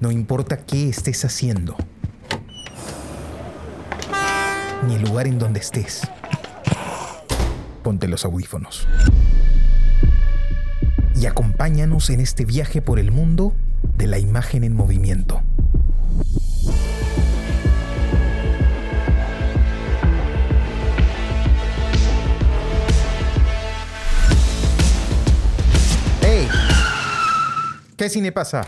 No importa qué estés haciendo, ni el lugar en donde estés. Ponte los audífonos. Y acompáñanos en este viaje por el mundo de la imagen en movimiento. ¿Qué cine pasa?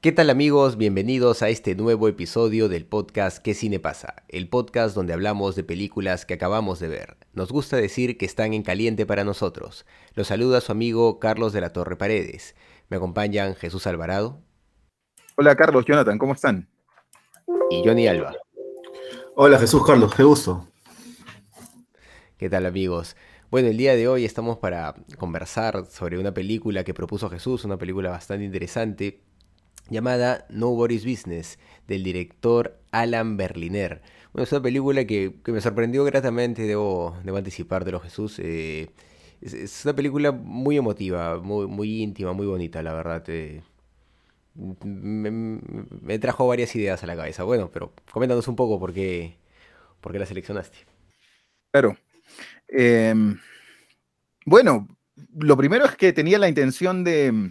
¿Qué tal amigos? Bienvenidos a este nuevo episodio del podcast ¿Qué cine pasa? El podcast donde hablamos de películas que acabamos de ver. Nos gusta decir que están en caliente para nosotros. Los saluda su amigo Carlos de la Torre Paredes. Me acompañan Jesús Alvarado. Hola Carlos, Jonathan, ¿cómo están? Y Johnny Alba. Hola Jesús Carlos, qué gusto. ¿Qué tal amigos? Bueno, el día de hoy estamos para conversar sobre una película que propuso Jesús, una película bastante interesante llamada Nobody's Business, del director Alan Berliner. Bueno, es una película que, me sorprendió gratamente, debo, debo de Jesús. Eh, es, una película muy emotiva, muy, muy íntima, muy bonita, la verdad. Eh, me, trajo varias ideas a la cabeza. Bueno, pero coméntanos un poco por qué, por qué la seleccionaste. Claro. Em, bueno, lo primero es que tenía la intención de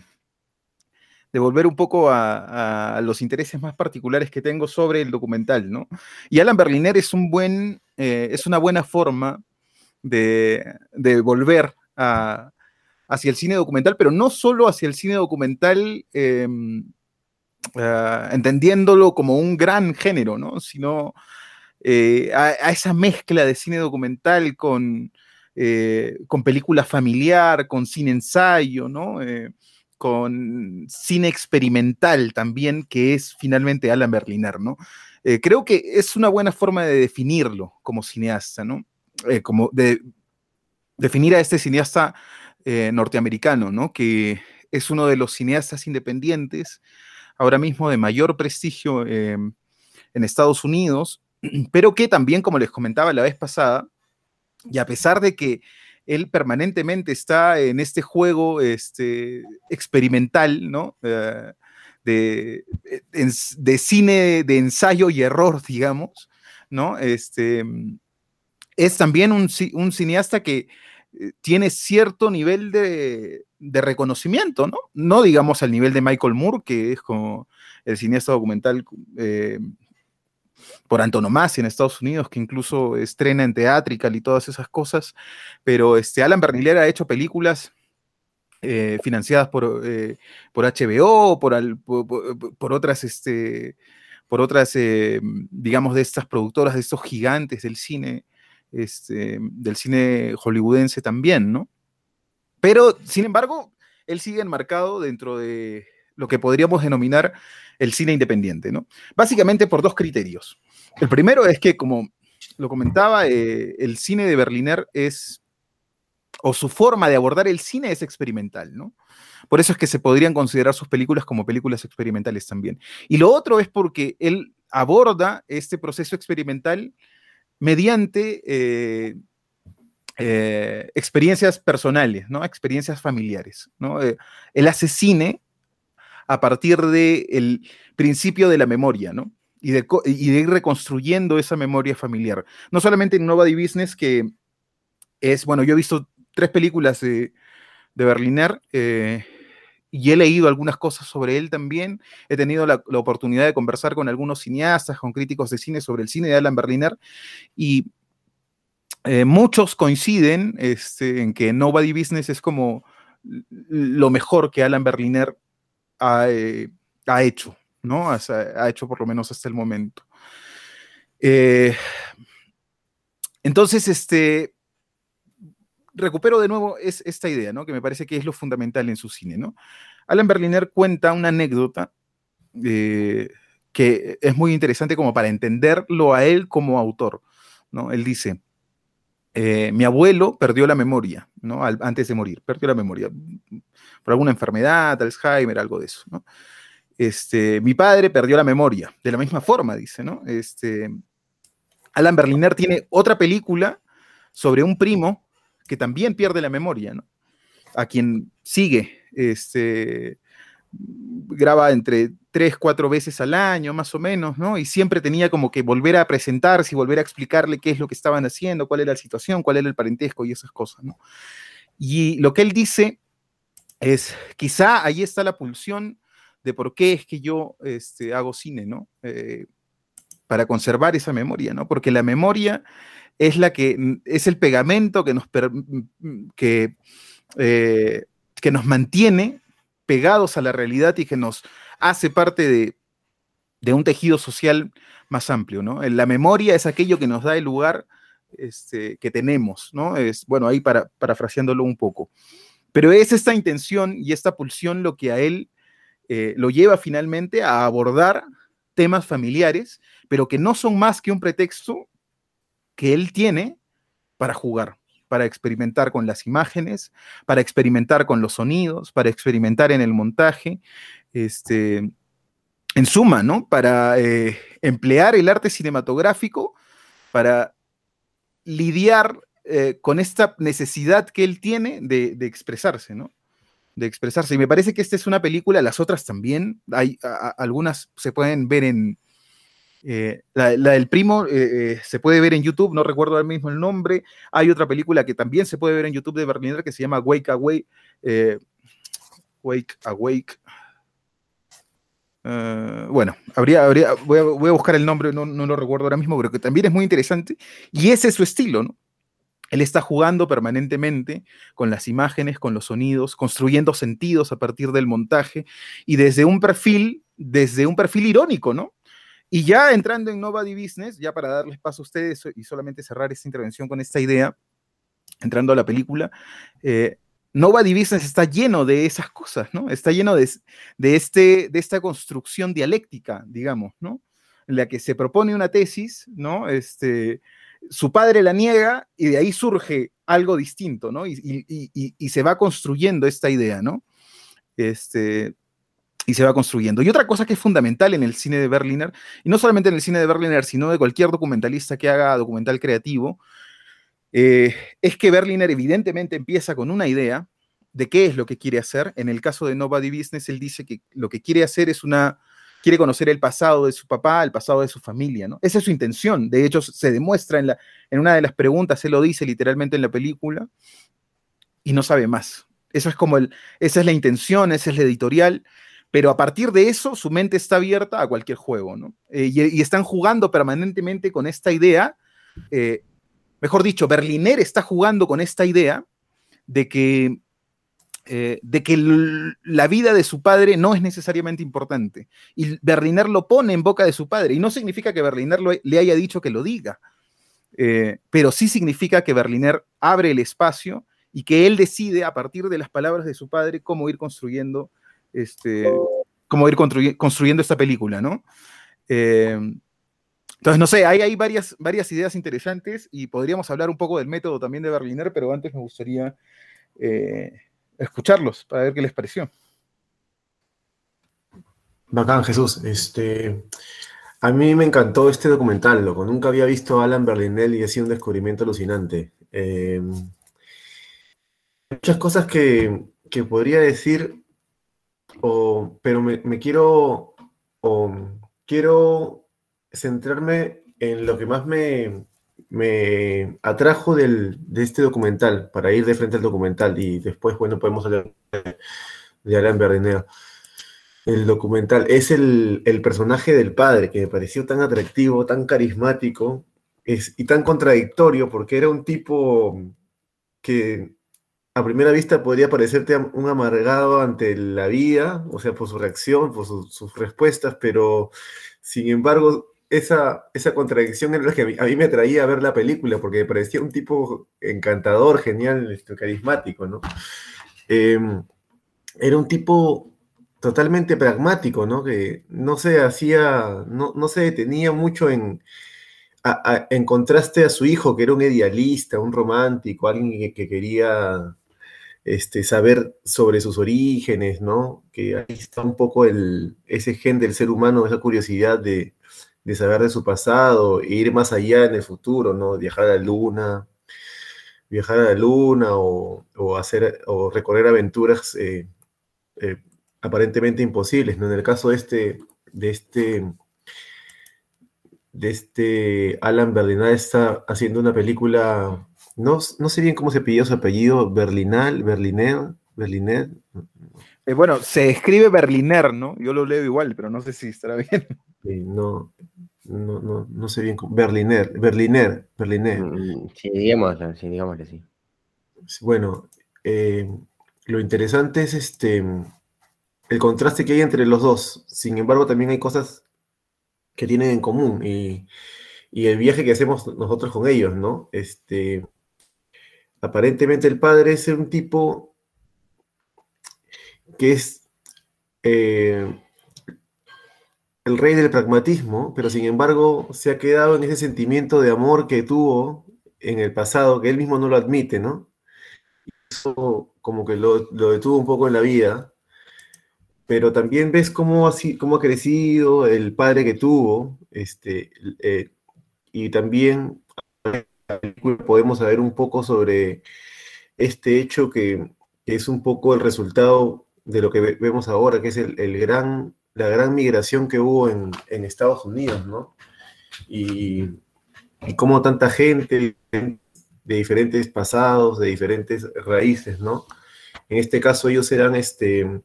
de volver un poco a, los intereses más particulares que tengo sobre el documental, ¿no? Y Alan Berliner es, un buen, eh, es una buena forma de, volver hacia el cine documental, pero no solo hacia el cine documental, em, ah, entendiéndolo como un gran género, ¿no? Sino eh, a, esa mezcla de cine documental con, eh, con película familiar, con cine ensayo, ¿no? Con cine experimental también, que es finalmente Alan Berliner, ¿no? Eh, creo que es una buena forma de definirlo como cineasta, ¿no? Eh, como de definir a este cineasta eh, norteamericano, ¿no? Que es uno de los cineastas independientes ahora mismo de mayor prestigio en Estados Unidos, pero que también, como les comentaba la vez pasada, y a pesar de que él permanentemente está en este juego este, experimental, ¿no? Eh, de, de, cine de ensayo y error, digamos, ¿no? Este, es también un, cineasta que eh, tiene cierto nivel de, de, reconocimiento, ¿no? No digamos al nivel de Michael Moore, que es como el cineasta documental eh, por antonomasia en Estados Unidos, que incluso estrena en Theatrical y todas esas cosas, pero este, Alan Berniller ha hecho películas eh, financiadas por, eh, por HBO, por, por, otras, este, por otras eh, digamos, de estas productoras, de estos gigantes del cine, este, del cine hollywoodense también, ¿no? Pero, sin embargo, él sigue enmarcado dentro de lo que podríamos denominar el cine independiente, ¿no? Básicamente por dos criterios. El primero es que, como lo comentaba, eh, el cine de Berliner es, o su forma de abordar el cine es experimental, ¿no? Por eso es que se podrían considerar sus películas como películas experimentales también. Y lo otro es porque él aborda este proceso experimental mediante eh, eh, experiencias personales, ¿no? Experiencias familiares, ¿no? él hace cine a partir del principio de la memoria, ¿no? Y de, ir reconstruyendo esa memoria familiar. No solamente en Nova Business, que es, bueno, yo he visto tres películas de, Berliner eh, y he leído algunas cosas sobre él también. He tenido la, oportunidad de conversar con algunos cineastas, con críticos de cine sobre el cine de Alan Berliner y eh, muchos coinciden este, en que Nobody Business es como lo mejor que Alan Berliner eh, ha, hecho, ¿no? Ha, hecho por lo menos hasta el momento. Eh, entonces, este, recupero de nuevo es, esta idea, ¿no? Que me parece que es lo fundamental en su cine, ¿no? Alan Berliner cuenta una anécdota eh, que es muy interesante como para entenderlo a él como autor, ¿no? Él dice, mi abuelo perdió la memoria, ¿no? antes de morir, perdió la memoria por alguna enfermedad, Alzheimer, algo de eso. Este, mi padre perdió la memoria, de la misma forma, dice, ¿no? Este, Alan Berliner tiene otra película sobre un primo que también pierde la memoria, ¿no? A quien sigue este, graba entre tres, cuatro veces al año, más o menos, ¿no? Y siempre tenía como que volver a presentarse y volver a explicarle qué es lo que estaban haciendo, cuál era la situación, cuál era el parentesco y esas cosas, ¿no? Y lo que él dice es, quizá ahí está la pulsión de por qué es que yo este, hago cine, ¿no? Eh, para conservar esa memoria, ¿no? Porque la memoria es la que es el pegamento que nos, que, eh, que nos mantiene pegados a la realidad y que nos hace parte de, un tejido social más amplio, ¿no? La memoria es aquello que nos da el lugar este, que tenemos, ¿no? Es, bueno, ahí para, parafraseándolo un poco. Pero es esta intención y esta pulsión lo que a él eh, lo lleva finalmente a abordar temas familiares, pero que no son más que un pretexto que él tiene para jugar para experimentar con las imágenes, para experimentar con los sonidos, para experimentar en el montaje, este, en suma, ¿no? Para eh, emplear el arte cinematográfico para lidiar eh, con esta necesidad que él tiene de, expresarse, ¿no? De expresarse. Y me parece que esta es una película, las otras también, hay algunas se pueden ver en, eh, la, del primo se puede ver en YouTube, no recuerdo ahora mismo el nombre. Hay otra película que también se puede ver en YouTube de Berliner que se llama Wake Away. Wake Awake. Bueno, habría, habría, voy, a, buscar el nombre, no, no, lo recuerdo ahora mismo, pero que también es muy interesante. Y ese es su estilo, ¿no? Él está jugando permanentemente con las imágenes, con los sonidos, construyendo sentidos a partir del montaje y desde un perfil, desde un perfil irónico, ¿no? Y ya entrando en Nobody Business, ya para darles paso a ustedes y solamente cerrar esta intervención con esta idea, entrando a la película, eh, Nobody Business está lleno de esas cosas, ¿no? Está lleno de, de, este, de esta construcción dialéctica, digamos, ¿no? En la que se propone una tesis, ¿no? Este, su padre la niega y de ahí surge algo distinto, ¿no? Y, y, y se va construyendo esta idea, ¿no? Este, y se va construyendo. Y otra cosa que es fundamental en el cine de Berliner, y no solamente en el cine de Berliner, sino de cualquier documentalista que haga documental creativo, eh, es que Berliner evidentemente empieza con una idea de qué es lo que quiere hacer. En el caso de Nobody Business, él dice que lo que quiere hacer es una, quiere conocer el pasado de su papá, el pasado de su familia, ¿no? Esa es su intención. De hecho, se demuestra en, la, una de las preguntas, él lo dice literalmente en la película, y no sabe más. Eso es como el, esa es la intención, esa es la editorial, pero a partir de eso su mente está abierta a cualquier juego, ¿no? Eh, y, están jugando permanentemente con esta idea, eh, mejor dicho, Berliner está jugando con esta idea de que, eh, de que la vida de su padre no es necesariamente importante. Y Berliner lo pone en boca de su padre, y no significa que Berliner le haya dicho que lo diga, pero sí significa que Berliner abre el espacio y que él decide a partir de las palabras de su padre cómo ir construyendo este, cómo ir construyendo esta película, ¿no? Eh, entonces, no sé, hay, varias, ideas interesantes y podríamos hablar un poco del método también de Berliner, pero antes me gustaría eh, escucharlos para ver qué les pareció. Bacán, Jesús. Este, a mí me encantó este documental, loco. Nunca había visto a Alan Berlinel y ha sido un descubrimiento alucinante. Eh, muchas cosas que podría decir pero me, quiero, quiero centrarme en lo que más me, me atrajo de este documental, para ir de frente al documental y después, bueno, podemos hablar de, Alain Berdiner. El documental es el, el, personaje del padre que me pareció tan atractivo, tan carismático es, y tan contradictorio porque era un tipo que a primera vista podría parecerte un amargado ante la vida, o sea, por su reacción, por sus respuestas, pero sin embargo, esa, esa contradicción era la que a mí, me atraía a ver la película, porque me parecía un tipo encantador, genial, este, carismático, ¿no? Em, era un tipo totalmente pragmático, ¿no? Que no se hacía, no, no se detenía mucho en, en contraste a su hijo, que era un idealista, un romántico, alguien que quería este, saber sobre sus orígenes, ¿no? Que ahí está un poco el, ese gen del ser humano, esa curiosidad de, saber de su pasado ir más allá en el futuro, ¿no? Viajar a la luna, viajar a la luna o, hacer, o recorrer aventuras eh, eh, aparentemente imposibles. ¿no? En el caso de este, de este, de este Alan Berlinal está haciendo una película, no, no sé bien cómo se pidió su apellido, Berlinal, Berliner, Berliner. Eh, bueno, se escribe Berliner, ¿no? Yo lo leo igual, pero no sé si estará bien. no, no, no, no sé bien cómo. Berliner, Berliner, Berliner. Mm, sí, digámoslo, sí, digámoslo así. Bueno, eh, lo interesante es este el contraste que hay entre los dos. Sin embargo, también hay cosas que tienen en común y, el viaje que hacemos nosotros con ellos, ¿no? Este, aparentemente el padre es un tipo que es eh, el rey del pragmatismo, pero sin embargo se ha quedado en ese sentimiento de amor que tuvo en el pasado, que él mismo no lo admite, ¿no? Eso como que lo, lo detuvo un poco en la vida pero también ves cómo, así, cómo ha crecido el padre que tuvo, este, eh, y también podemos saber un poco sobre este hecho que, es un poco el resultado de lo que vemos ahora, que es el, gran, la gran migración que hubo en, Estados Unidos, ¿no? Y, y cómo tanta gente de diferentes pasados, de diferentes raíces, ¿no? En este caso ellos eran este,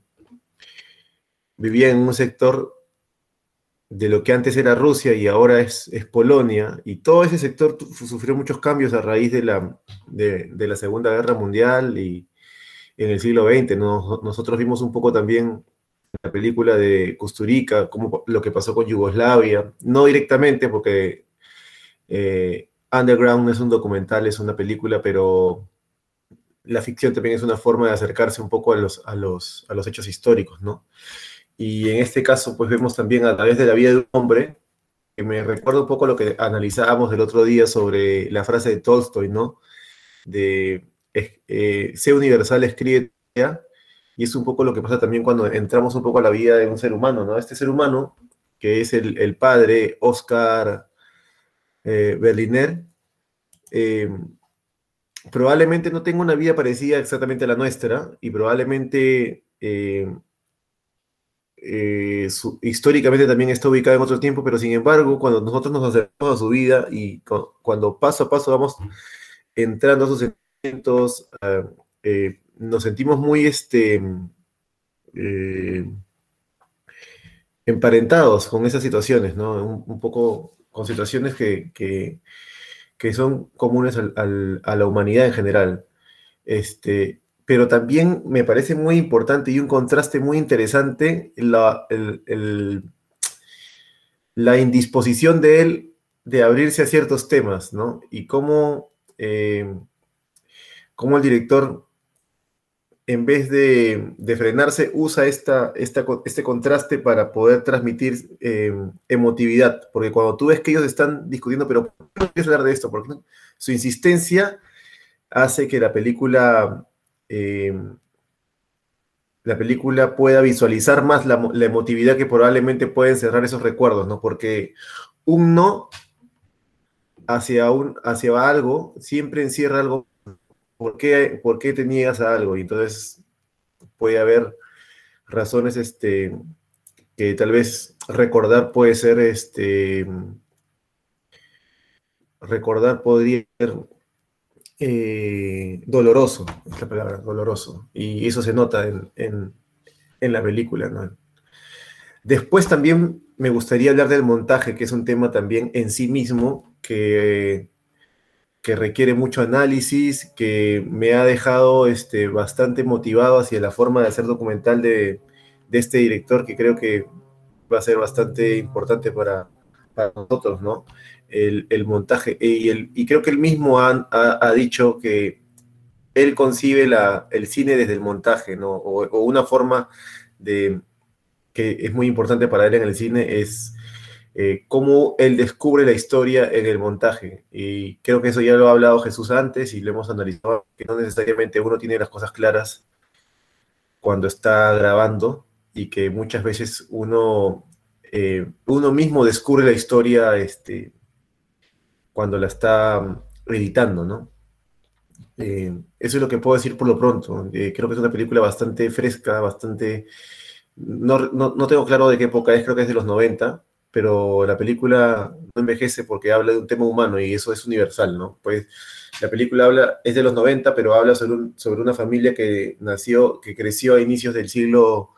vivía en un sector de lo que antes era Rusia y ahora es, Polonia, y todo ese sector sufrió muchos cambios a raíz de la, de, la Segunda Guerra Mundial y en el siglo XX. nosotros vimos un poco también la película de Kusturica, como lo que pasó con Yugoslavia, no directamente porque eh, Underground es un documental, es una película, pero la ficción también es una forma de acercarse un poco a los, a los, a los hechos históricos, ¿no? Y en este caso, pues vemos también a través de la vida de un hombre, que me recuerda un poco lo que analizábamos el otro día sobre la frase de Tolstoy, ¿no? De eh, sé universal, escribe y es un poco lo que pasa también cuando entramos un poco a la vida de un ser humano, ¿no? Este ser humano, que es el, padre Oscar eh, Berliner, eh, probablemente no tenga una vida parecida exactamente a la nuestra y probablemente eh, históricamente también está ubicada en otro tiempo, pero sin embargo, cuando nosotros nos acercamos a su vida y cuando paso a paso vamos entrando a sus ah, eh, nos sentimos muy este, eh, emparentados con esas situaciones, ¿no? Un, poco con situaciones que, que, son comunes a la humanidad en general. Este, pero también me parece muy importante y un contraste muy interesante la, la indisposición de él de abrirse a ciertos temas, ¿no? Y cómo, eh, cómo el director, en vez de, frenarse, usa este contraste para poder transmitir eh, emotividad, porque cuando tú ves que ellos están discutiendo, pero ¿por qué hablar de esto? Porque su insistencia hace que la película eh, la película pueda visualizar más la, emotividad que probablemente pueden cerrar esos recuerdos, ¿no? Porque un no hacia, un, hacia algo siempre encierra algo. ¿Por qué, ¿Por qué te niegas a algo? Y entonces puede haber razones este, que tal vez recordar puede ser este recordar podría ser eh, doloroso, es la palabra, doloroso. Y eso se nota en, la película. Después también me gustaría hablar del montaje, que es un tema también en sí mismo que, que requiere mucho análisis, que me ha dejado este, bastante motivado hacia la forma de hacer documental de, este director, que creo que va a ser bastante importante para, para nosotros, ¿no? el, montaje. Y, el, y, creo que él mismo ha, ha, dicho que él concibe la, el cine desde el montaje, ¿no? O, una forma de que es muy importante para él en el cine es eh, cómo él descubre la historia en el montaje. Y creo que eso ya lo ha hablado Jesús antes y lo hemos analizado, que no necesariamente uno tiene las cosas claras cuando está grabando y que muchas veces uno, eh, uno mismo descubre la historia este, cuando la está mm, editando, ¿no? Eh, eso es lo que puedo decir por lo pronto. Eh, creo que es una película bastante fresca, bastante... No, no, tengo claro de qué época es, creo que es de los 90, pero la película no envejece porque habla de un tema humano y eso es universal, ¿no? Pues la película habla, es de los 90, pero habla sobre, sobre una familia que nació, que creció a inicios del siglo,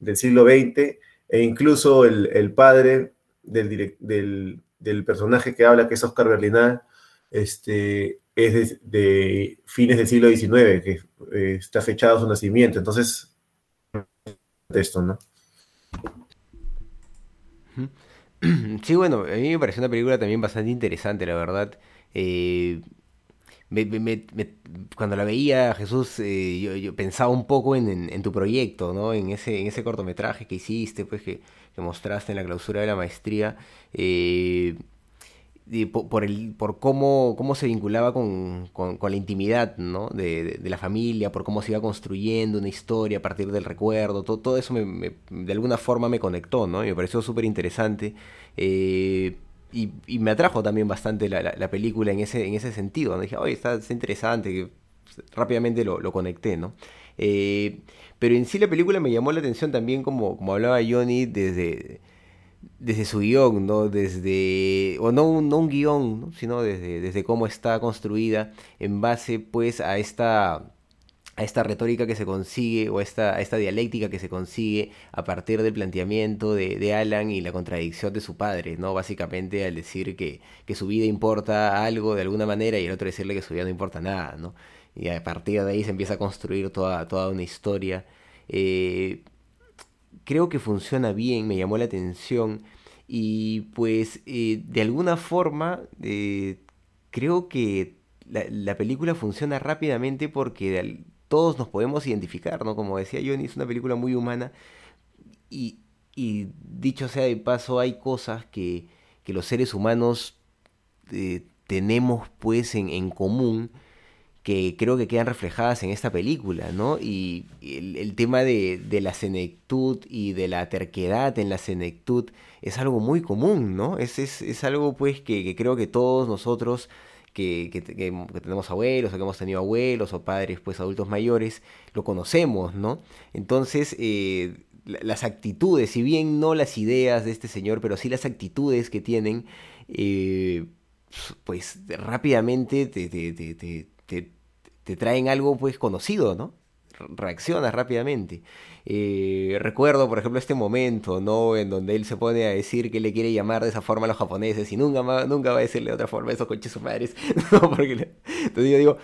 del siglo XX, e incluso el, el padre del, del, del, personaje que habla, que es Oscar Berlinal, este, es de, fines del siglo XIX, que eh, está fechado su nacimiento. Entonces, esto, ¿no? Sí, bueno, a mí me pareció una película también bastante interesante, la verdad. Eh, cuando la veía, Jesús, eh, yo, pensaba un poco en, tu proyecto, ¿no? En ese, en ese cortometraje que hiciste, pues que, mostraste en la clausura de la maestría. Eh, por, el, por cómo, cómo se vinculaba con, la intimidad ¿no? de, la familia, por cómo se iba construyendo una historia a partir del recuerdo, todo, todo eso me, de alguna forma me conectó, ¿no? Y me pareció súper interesante. Eh, y, me atrajo también bastante la, película en ese, en ese sentido. Dije, oye, está, interesante, que rápidamente lo, conecté, ¿no? Eh, pero en sí la película me llamó la atención también, como, como hablaba Johnny, desde desde su guion, ¿no? Desde, o no, un, no un guion, sino desde, desde cómo está construida en base pues a esta a esta retórica que se consigue o a esta, esta dialéctica que se consigue a partir del planteamiento de, Alan y la contradicción de su padre, ¿no? Básicamente al decir que, que, su vida importa algo de alguna manera y el otro decirle que su vida no importa nada, ¿no? Y a partir de ahí se empieza a construir toda, toda una historia. Eh, creo que funciona bien, me llamó la atención y pues eh, de alguna forma eh, creo que la, película funciona rápidamente porque todos nos podemos identificar, ¿no? Como decía Johnny, es una película muy humana y, dicho sea de paso, hay cosas que, los seres humanos eh, tenemos pues en, en común que creo que quedan reflejadas en esta película, ¿no? Y el, tema de, la senectud y de la terquedad en la senectud es algo muy común, ¿no? Es, es, algo pues que, creo que todos nosotros que, tenemos abuelos o que hemos tenido abuelos o padres pues adultos mayores, lo conocemos, ¿no? Entonces, eh, las actitudes, si bien no las ideas de este señor, pero sí las actitudes que tienen, eh, pues rápidamente te, te, te, te traen algo pues conocido, ¿no? reaccionas rápidamente. Eh, recuerdo, por ejemplo, este momento, ¿no? En donde él se pone a decir que le quiere llamar de esa forma a los japoneses y nunca, nunca va a decirle de otra forma a esos coches sus madres. Porque, entonces yo digo,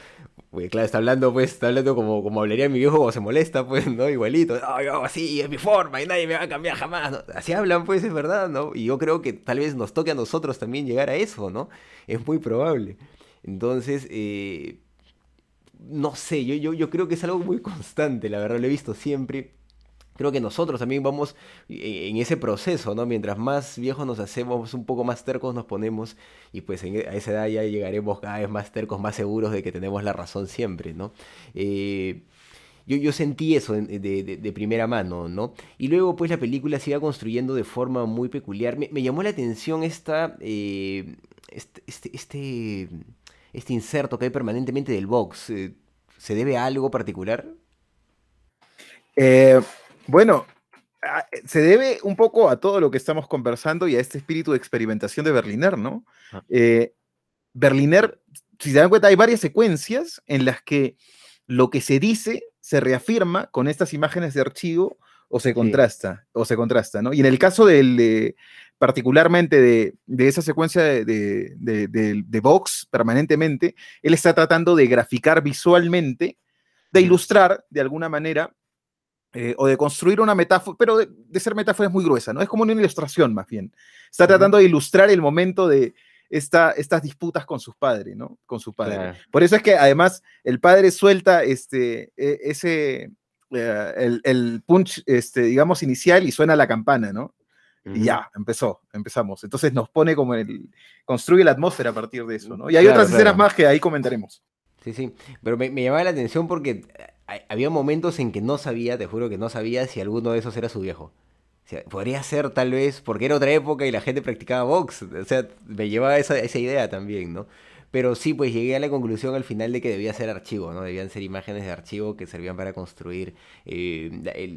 pues claro, está hablando, pues, está hablando como, como hablaría mi viejo cuando se molesta, pues, ¿no? Igualito, no, yo así, es mi forma y nadie me va a cambiar jamás, Así hablan, pues, es verdad, ¿no? Y yo creo que tal vez nos toque a nosotros también llegar a eso, ¿no? Es muy probable. Entonces, eh, no sé, yo, yo, yo creo que es algo muy constante, la verdad, lo he visto siempre. Creo que nosotros también vamos en ese proceso, ¿no? Mientras más viejos nos hacemos, un poco más tercos nos ponemos y pues e, a esa edad ya llegaremos cada vez más tercos, más seguros de que tenemos la razón siempre, ¿no? Eh, yo, yo, sentí eso de, de, primera mano, ¿no? Y luego pues la película se iba construyendo de forma muy peculiar. Me, llamó la atención esta, eh, este, este, este este inserto que hay permanentemente del box, eh, ¿se debe a algo particular? Eh, bueno, se debe un poco a todo lo que estamos conversando y a este espíritu de experimentación de Berliner, ¿no? Ah. Eh, Berliner, si se dan cuenta, hay varias secuencias en las que lo que se dice se reafirma con estas imágenes de archivo o se contrasta, o se contrasta, ¿no? Y en el caso del, particularmente de, esa secuencia de, Vox permanentemente, él está tratando de graficar visualmente, de ilustrar de alguna manera, eh, o de construir una metáfora, pero de, ser metáfora es muy gruesa, ¿no? Es como una ilustración más bien. Está tratando de ilustrar el momento de esta, estas disputas con sus padres, ¿no? Con su padre. Por eso es que además el padre suelta este, e, ese, eh, el, el, punch, este, digamos, inicial y suena la campana, ¿no? Y ya, empezó, empezamos. Entonces nos pone como el. construye la atmósfera a partir de eso, ¿no? Y hay otras escenas más que ahí comentaremos. Sí, sí. Pero me, llamaba la atención porque había momentos en que no sabía, te juro que no sabía si alguno de esos era su viejo. O sea, podría ser tal vez porque era otra época y la gente practicaba box. O sea, me llevaba esa, esa idea también, ¿no? Pero sí, pues llegué a la conclusión al final de que debía ser archivo, ¿no? Debían ser imágenes de archivo que servían para construir eh,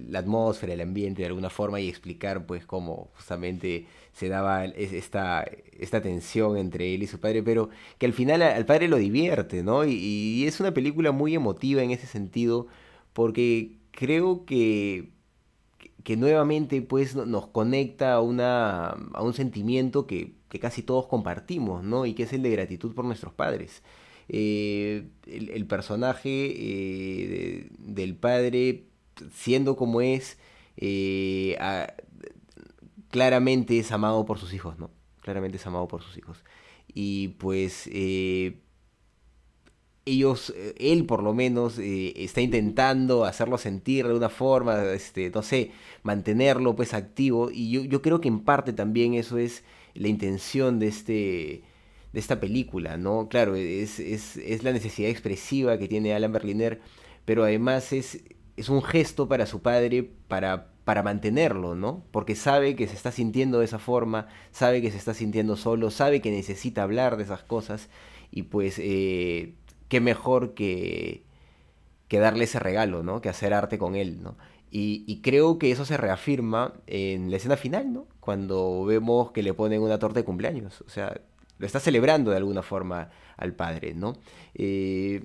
la, atmósfera, el ambiente de alguna forma y explicar pues cómo justamente se daba esta, esta tensión entre él y su padre, pero que al final al padre lo divierte, ¿no? y es una película muy emotiva en ese sentido porque creo que que nuevamente pues nos conecta a, una, a un sentimiento que, casi todos compartimos, ¿no? Y que es el de gratitud por nuestros padres. Eh, el, personaje eh, del padre, siendo como es, eh, claramente es amado por sus hijos, ¿no? Claramente es amado por sus hijos. Y pues ellos, él por lo menos, está intentando hacerlo sentir de una forma, este, no sé, mantenerlo pues activo. Y yo, yo creo que en parte también eso es la intención de este de esta película, ¿no? Claro, es, es, es la necesidad expresiva que tiene Alan Berliner, pero además es, es un gesto para su padre para, para mantenerlo, ¿no? Porque sabe que se está sintiendo de esa forma, sabe que se está sintiendo solo, sabe que necesita hablar de esas cosas y pues eh, qué mejor que, que darle ese regalo, ¿no? Que hacer arte con él, ¿no? Y, creo que eso se reafirma en la escena final, ¿no? Cuando vemos que le ponen una torta de cumpleaños. O sea, lo está celebrando de alguna forma al padre, ¿no? Eh,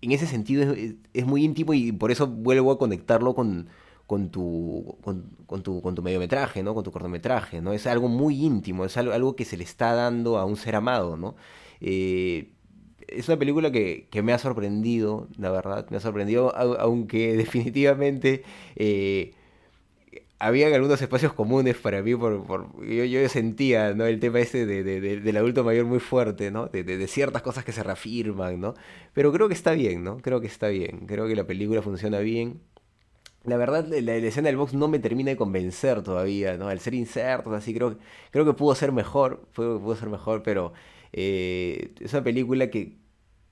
en ese sentido es, muy íntimo y por eso vuelvo a conectarlo con, con tu, con, tu, con tu mediometraje, ¿no? Con tu cortometraje, ¿no? Es algo muy íntimo, es algo, algo que se le está dando a un ser amado, ¿no? Eh, es una película que, me ha sorprendido, la verdad, me ha sorprendido, aunque definitivamente eh, había algunos espacios comunes para mí, por, yo, sentía ¿no? el tema ese de, del adulto mayor muy fuerte, ¿no? De, ciertas cosas que se reafirman, ¿no? Pero creo que está bien, ¿no? Creo que está bien, creo que la película funciona bien. La verdad, la, escena del box no me termina de convencer todavía, ¿no? Al ser insertos, así creo, creo que pudo ser mejor, pudo, ser mejor, pero eh, es una película que,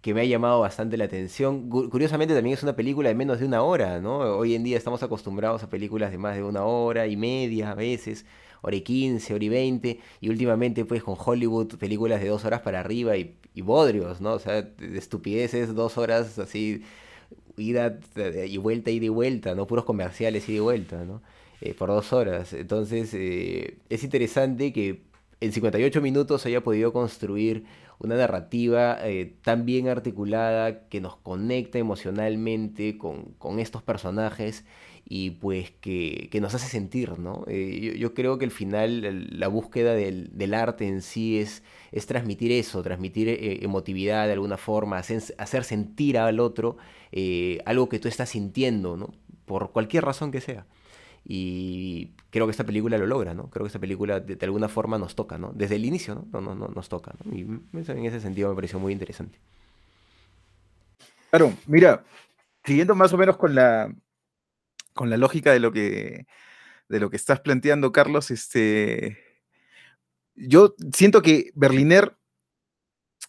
que me ha llamado bastante la atención. Curiosamente también es una película de menos de una hora, ¿no? Hoy en día estamos acostumbrados a películas de más de una hora y media a veces, hora y quince, hora y veinte, y últimamente pues con Hollywood películas de dos horas para arriba y, y bodrios, ¿no? O sea, de estupideces, dos horas así, ida y vuelta, ida y vuelta, ¿no? Puros comerciales, ida y vuelta, ¿no? Eh, por dos horas. Entonces, eh, es interesante que en 58 minutos haya podido construir una narrativa eh, tan bien articulada que nos conecta emocionalmente con, estos personajes y pues que, nos hace sentir, ¿no? Eh, yo, creo que al final la búsqueda del, arte en sí es, es transmitir eso, transmitir eh, emotividad de alguna forma, hacer sentir al otro algo que tú estás sintiendo, ¿no? Por cualquier razón que sea. Y creo que esta película lo logra, ¿no? Creo que esta película de, alguna forma nos toca, ¿no? Desde el inicio, ¿no? No, no, nos toca, ¿no? Y en ese sentido me pareció muy interesante. Claro, mira, siguiendo más o menos con la, con la lógica de lo que, de lo que estás planteando, Carlos, este, yo siento que Berliner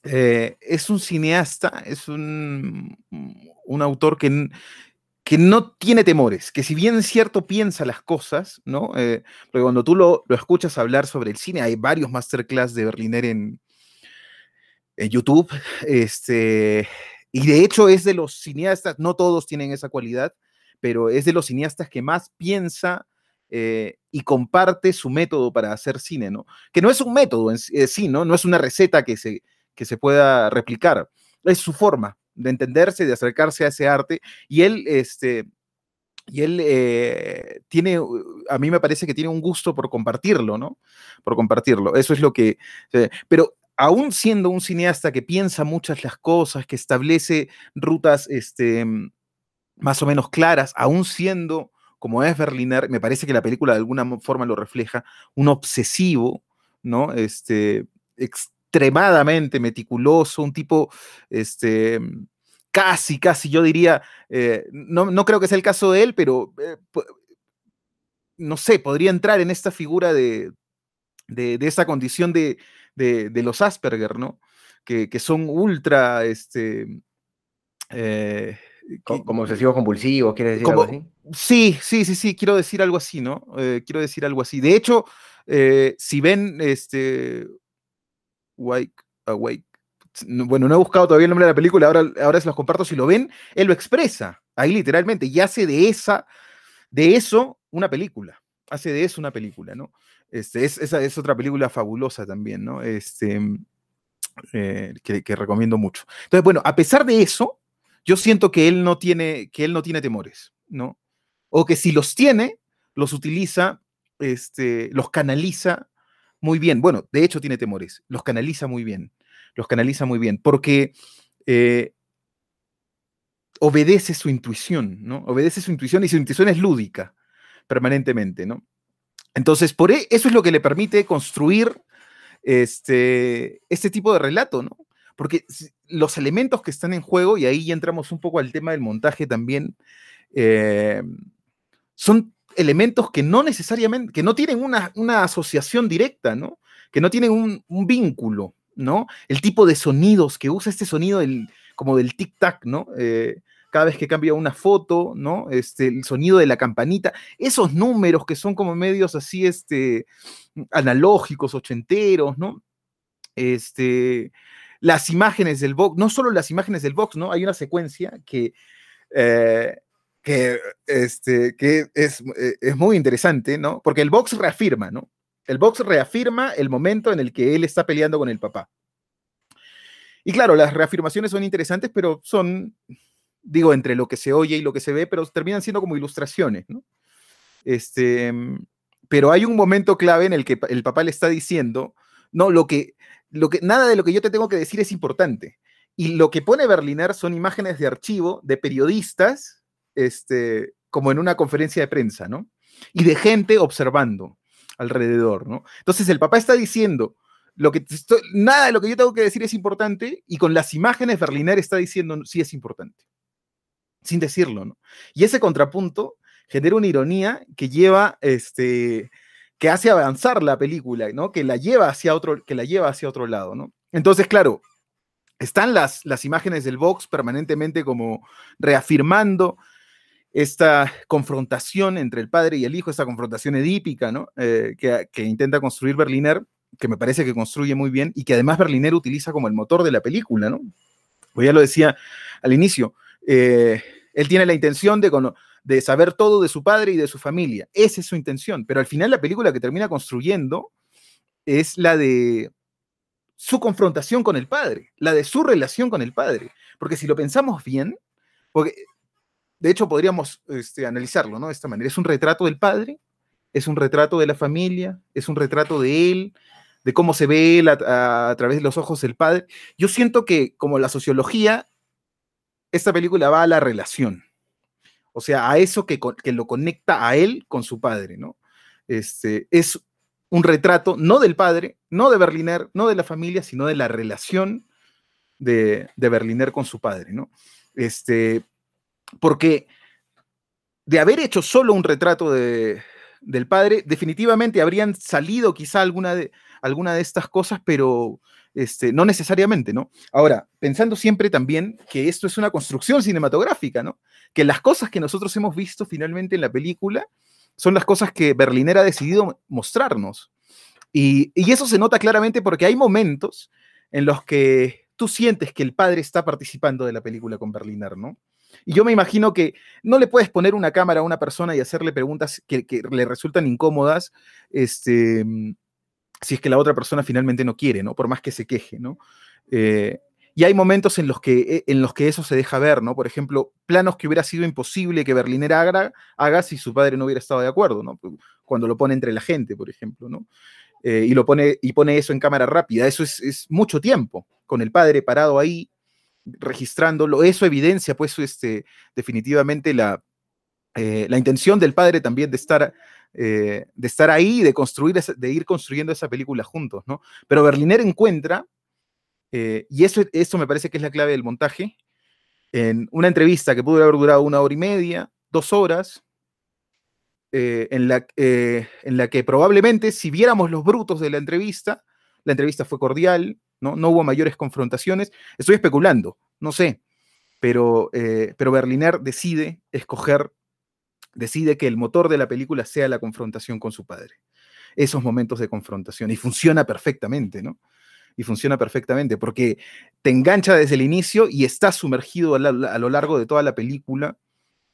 eh, es un cineasta, es un, un autor que, que no tiene temores, que si bien cierto piensa las cosas, ¿no? Eh, porque cuando tú lo, escuchas hablar sobre el cine, hay varios masterclass de Berliner en, en YouTube, este, y de hecho es de los cineastas, no todos tienen esa cualidad, pero es de los cineastas que más piensa eh, y comparte su método para hacer cine, ¿no? Que no es un método en sí, ¿no? No es una receta que se, que se pueda replicar, es su forma, de entenderse, de acercarse a ese arte. Y él, este, y él eh, tiene, a mí me parece que tiene un gusto por compartirlo, ¿no? Por compartirlo. Eso es lo que, eh, pero aún siendo un cineasta que piensa muchas las cosas, que establece rutas, este, más o menos claras, aún siendo como es Berliner, me parece que la película de alguna forma lo refleja, un obsesivo, ¿no? Este, extremadamente meticuloso, un tipo, este, casi, casi, yo diría, eh, no, creo que sea el caso de él, pero eh, no sé, podría entrar en esta figura de, de, esa condición de, de, los Asperger, ¿no? Que, son ultra, este... Eh, como obsesivo compulsivo, ¿quieres decir algo así? Sí, sí, sí, sí, quiero decir algo así, ¿no? quiero decir algo así. De hecho, si ven este Wake, Awake, bueno, no he buscado todavía el nombre de la película, ahora, ahora se los comparto, si lo ven, él lo expresa, ahí literalmente, y hace de esa, de eso una película, hace de eso una película, ¿no? Este, es, esa es otra película fabulosa también, ¿no? Este, eh, que, recomiendo mucho. Entonces, bueno, a pesar de eso, yo siento que él no tiene, que él no tiene temores, ¿no? O que si los tiene, los utiliza, este, los canaliza muy bien. Bueno, de hecho tiene temores, los canaliza muy bien, los canaliza muy bien, porque eh, obedece su intuición, ¿no? Obedece su intuición y su intuición es lúdica permanentemente, ¿no? Entonces, por e, eso es lo que le permite construir este, este tipo de relato, ¿no? Porque los elementos que están en juego, y ahí ya entramos un poco al tema del montaje también, eh, son elementos que no necesariamente, que no tienen una, asociación directa, ¿no? Que no tienen un, vínculo, ¿no? El tipo de sonidos que usa este sonido del, como del tic-tac, ¿no? Eh, cada vez que cambia una foto, ¿no? Este, el sonido de la campanita, esos números que son como medios así, este, analógicos, ochenteros, ¿no? Este, las imágenes del box, no solo las imágenes del box, ¿no? Hay una secuencia que, eh, que, este, que es, eh, es muy interesante, ¿no? Porque el box reafirma, ¿no? El box reafirma el momento en el que él está peleando con el papá. Y claro, las reafirmaciones son interesantes, pero son digo, entre lo que se oye y lo que se ve, pero terminan siendo como ilustraciones, ¿no? Este, pero hay un momento clave en el que el papá le está diciendo, no, lo que, lo que, nada de lo que yo te tengo que decir es importante. Y lo que pone Berliner son imágenes de archivo de periodistas, este, como en una conferencia de prensa, ¿no? Y de gente observando alrededor, ¿no? Entonces el papá está diciendo, lo que nada de lo que yo tengo que decir es importante, y con las imágenes Berliner está diciendo, sí es importante sin decirlo, ¿no? Y ese contrapunto genera una ironía que lleva, este, que hace avanzar la película, ¿no? Que la lleva hacia otro, que la lleva hacia otro lado, ¿no? Entonces, claro, están las, las imágenes del box permanentemente como reafirmando esta confrontación entre el padre y el hijo, esta confrontación edípica, ¿no? Eh, que, intenta construir Berliner, que me parece que construye muy bien y que además Berliner utiliza como el motor de la película, ¿no? Pues ya lo decía al inicio, eh, él tiene la intención de, de saber todo de su padre y de su familia. Esa es su intención. Pero al final la película que termina construyendo es la de su confrontación con el padre, la de su relación con el padre. Porque si lo pensamos bien, porque de hecho podríamos este, analizarlo ¿no? de esta manera. Es un retrato del padre, es un retrato de la familia, es un retrato de él, de cómo se ve él a través de los ojos del padre. Yo siento que como la sociología esta película va a la relación, o sea, a eso que, lo conecta a él con su padre, ¿no? Este, es un retrato no del padre, no de Berliner, no de la familia, sino de la relación de, Berliner con su padre, ¿no? Este, porque de haber hecho solo un retrato del padre, definitivamente habrían salido quizá alguna de, alguna de estas cosas, pero este, no necesariamente, ¿no? Ahora, pensando siempre también que esto es una construcción cinematográfica, ¿no? Que las cosas que nosotros hemos visto finalmente en la película son las cosas que Berliner ha decidido mostrarnos. Y, eso se nota claramente porque hay momentos en los que tú sientes que el padre está participando de la película con Berliner, ¿no? Y yo me imagino que no le puedes poner una cámara a una persona y hacerle preguntas que, le resultan incómodas, este, si es que la otra persona finalmente no quiere, ¿no? Por más que se queje, ¿no? Eh, y hay momentos en los, que, eh, en los que eso se deja ver, ¿no? Por ejemplo, planos que hubiera sido imposible que Berliner haga, haga si su padre no hubiera estado de acuerdo, ¿no? Cuando lo pone entre la gente, por ejemplo, ¿no? Eh, y, lo pone, y pone eso en cámara rápida. Eso es, mucho tiempo, con el padre parado ahí, registrándolo. Eso evidencia, pues, este, definitivamente la, la intención del padre también de estar eh, de estar ahí, de construir, de ir construyendo esa película juntos, ¿no? Pero Berliner encuentra, eh, y eso, me parece que es la clave del montaje, en una entrevista que pudo haber durado una hora y media, dos horas, eh, en, la, en la que probablemente si viéramos los brutos de la entrevista, la entrevista fue cordial, no, no hubo mayores confrontaciones, estoy especulando, no sé, pero, pero Berliner decide escoger decide que el motor de la película sea la confrontación con su padre. Esos momentos de confrontación. Y funciona perfectamente, ¿no? y funciona perfectamente, porque te engancha desde el inicio y estás sumergido a, lo largo de toda la película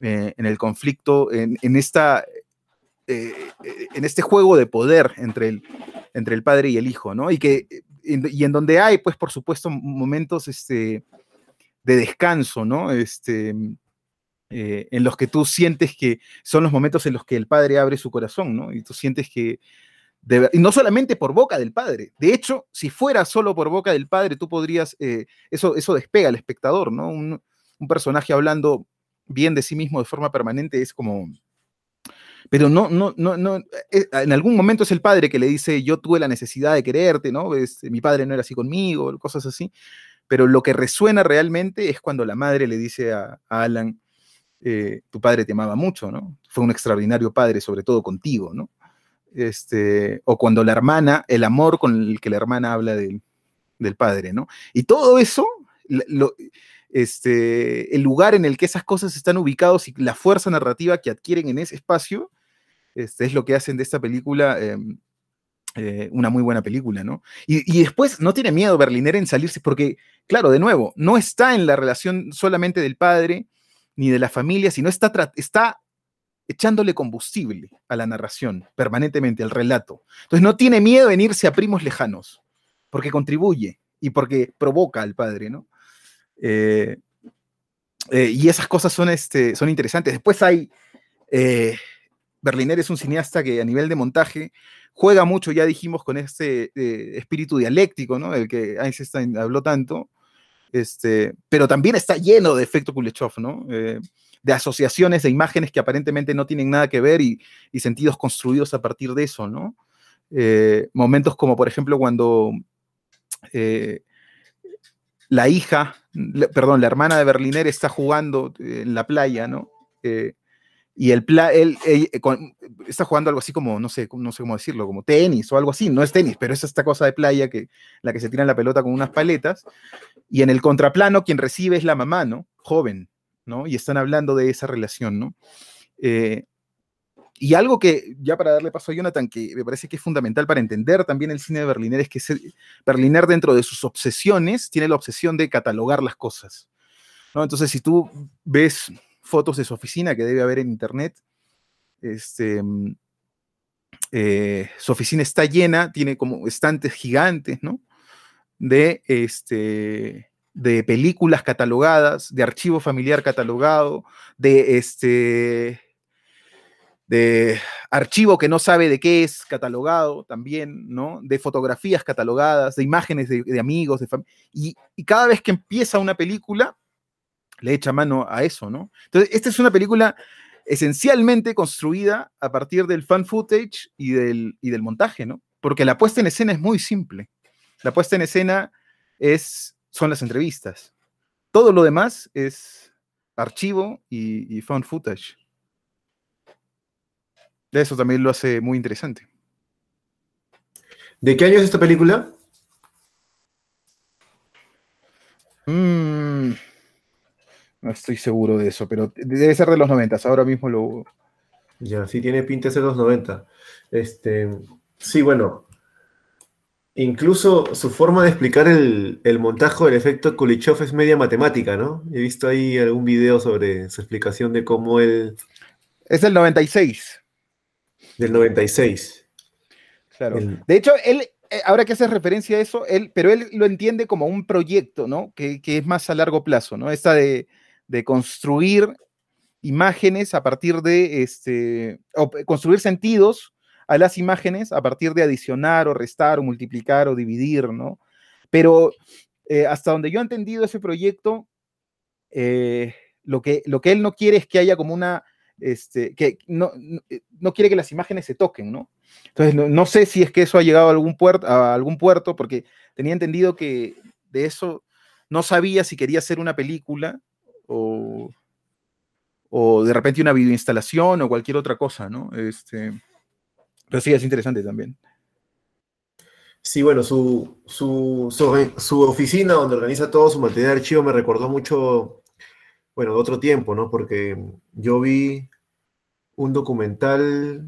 eh, en el conflicto, en, esta, eh, en este juego de poder entre el, entre el padre y el hijo, ¿no? Y, que, y en donde hay, pues, por supuesto, momentos este, de descanso, ¿no? Este, eh, en los que tú sientes que son los momentos en los que el padre abre su corazón, ¿no? Y tú sientes que, y no solamente por boca del padre, de hecho, si fuera solo por boca del padre, tú podrías, eh, eso, eso despega al espectador, ¿no? Un, personaje hablando bien de sí mismo de forma permanente es como... Pero no, no, no, no, eh, en algún momento es el padre que le dice, yo tuve la necesidad de quererte, ¿no? mi padre no era así conmigo, cosas así. Pero lo que resuena realmente es cuando la madre le dice a Alan, eh, tu padre te amaba mucho, ¿no? Fue un extraordinario padre, sobre todo contigo, ¿no? Este, o cuando la hermana, el amor con el que la hermana habla del, padre, ¿no? Y todo eso, este, el lugar en el que esas cosas están ubicados y la fuerza narrativa que adquieren en ese espacio, este, es lo que hacen de esta película em, eh, una muy buena película, ¿no? Y, y, después no tiene miedo Berliner en salirse, porque, claro, de nuevo, no está en la relación solamente del padre ni de la familia, sino está, está echándole combustible a la narración permanentemente, al relato. Entonces no tiene miedo en irse a primos lejanos, porque contribuye y porque provoca al padre, ¿no? Eh, eh, y esas cosas son, este, son interesantes. Después hay... Berliner es un cineasta que a nivel de montaje juega mucho, ya dijimos, con este espíritu dialéctico, ¿no? Del que Einstein habló tanto. Este, pero también está lleno de efecto Kuleshov, ¿no? Eh, de asociaciones de imágenes que aparentemente no tienen nada que ver y, sentidos construidos a partir de eso, ¿no? Eh, momentos como, por ejemplo, cuando eh, la hija, perdón, la hermana de Berliner está jugando en la playa, ¿no? Y el él, está jugando algo así como, no sé, no sé cómo decirlo, como tenis o algo así, no es tenis, pero es esta cosa de playa que la que se tiran la pelota con unas paletas, y en el contraplano quien recibe es la mamá, ¿no? Joven, ¿no? Y están hablando de esa relación, ¿no? Eh, y algo que, ya para darle paso a Jonathan, que me parece que es fundamental para entender también el cine de Berliner, es que Berliner dentro de sus obsesiones tiene la obsesión de catalogar las cosas. ¿no? Entonces, si tú ves fotos de su oficina que debe haber en internet. Este, eh, su oficina está llena, tiene como estantes gigantes, ¿no? De, este, de películas catalogadas, de archivo familiar catalogado, de este de archivo que no sabe de qué es catalogado también, ¿no? De fotografías catalogadas, de imágenes de, amigos, de y, cada vez que empieza una película, le echa mano a eso, ¿no? Entonces, esta es una película esencialmente construida a partir del fan footage y del, del montaje, ¿no? Porque la puesta en escena es muy simple. La puesta en escena es, son las entrevistas. Todo lo demás es archivo y, y fan footage. Eso también lo hace muy interesante. ¿De qué año es esta película? Mmm... No estoy seguro de eso, pero debe ser de los 90. Ahora mismo lo. Ya, sí tiene pinta de ser de los 90. Este, sí, bueno. Incluso su forma de explicar el, montaje del efecto Kulichov es media matemática, ¿no? He visto ahí algún video sobre su explicación de cómo él. Es del 96. Del 96. Claro. De hecho, él, eh, ahora que haces referencia a eso, él, pero él lo entiende como un proyecto, ¿no? Que, que es más a largo plazo, ¿no? Esta de de construir imágenes a partir de, este, o construir sentidos a las imágenes a partir de adicionar o restar o multiplicar o dividir, ¿no? Pero eh, hasta donde yo he entendido ese proyecto, eh, lo, que, lo que él no quiere es que haya como una, este, que no, no, quiere que las imágenes se toquen, ¿no? Entonces, no, sé si es que eso ha llegado a algún, puerto, a algún puerto, porque tenía entendido que de eso no sabía si quería hacer una película o, de repente una videoinstalación o cualquier otra cosa, ¿no? Este, pero sí, es interesante también. Sí, bueno, su, su, oficina donde organiza todo su material de archivo me recordó mucho, bueno, de otro tiempo, ¿no? Porque yo vi un documental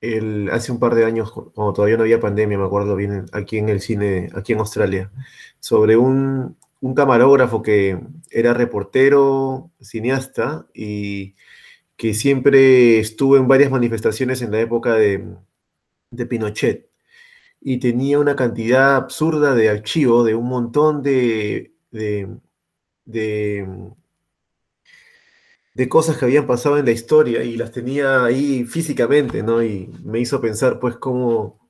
el, hace un par de años, cuando todavía no había pandemia, me acuerdo bien, aquí en el cine, aquí en Australia, sobre un, un camarógrafo que era reportero, cineasta y que siempre estuvo en varias manifestaciones en la época de, de Pinochet y tenía una cantidad absurda de archivo de un montón de, de, de, de cosas que habían pasado en la historia y las tenía ahí físicamente, ¿no? Y me hizo pensar, pues, cómo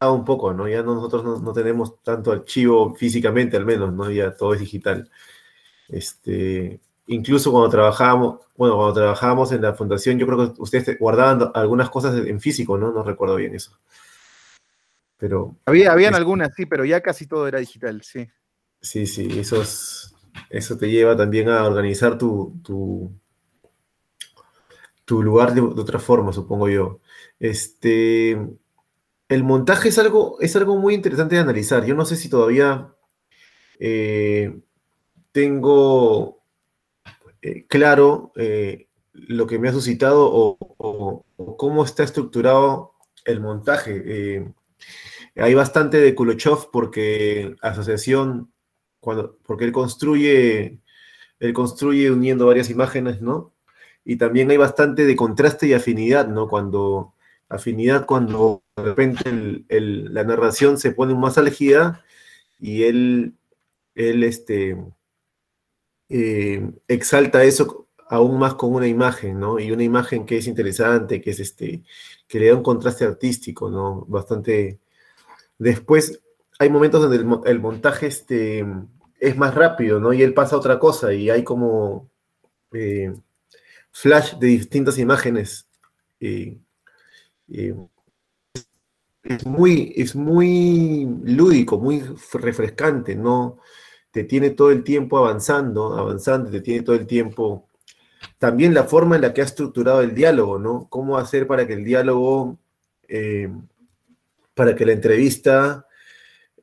un poco, ¿no? Ya nosotros no, no, tenemos tanto archivo físicamente, al menos, ¿no? Ya todo es digital. Este, incluso cuando trabajábamos, bueno, cuando trabajábamos en la fundación, yo creo que ustedes guardaban algunas cosas en físico, ¿no? No recuerdo bien eso. Pero. Había, habían algunas, sí, pero ya casi todo era digital, sí. Sí, sí, eso, eso te lleva también a organizar tu, tu, tu lugar de, de, otra forma, supongo yo. Este, el montaje es algo, es algo muy interesante de analizar. Yo no sé si todavía eh, tengo eh, claro eh, lo que me ha suscitado o, cómo está estructurado el montaje. Hay bastante de Kuleshov porque asociación, cuando, porque él construye, él construye uniendo varias imágenes, ¿no? Y también hay bastante de contraste y afinidad, ¿no? Cuando afinidad cuando de repente la narración se pone más álgida y él, él este, eh, exalta eso aún más con una imagen, ¿no? Y una imagen que es interesante, que es este, que le da un contraste artístico, ¿no? Bastante. Después hay momentos donde el, el montaje este, es más rápido, ¿no? Y él pasa a otra cosa y hay como eh, flash de distintas imágenes. Eh, es muy, es muy lúdico, muy refrescante, ¿no? Te tiene todo el tiempo avanzando, avanzando, te tiene todo el tiempo. También la forma en la que ha estructurado el diálogo, ¿no? Cómo hacer para que el diálogo, eh, para que la entrevista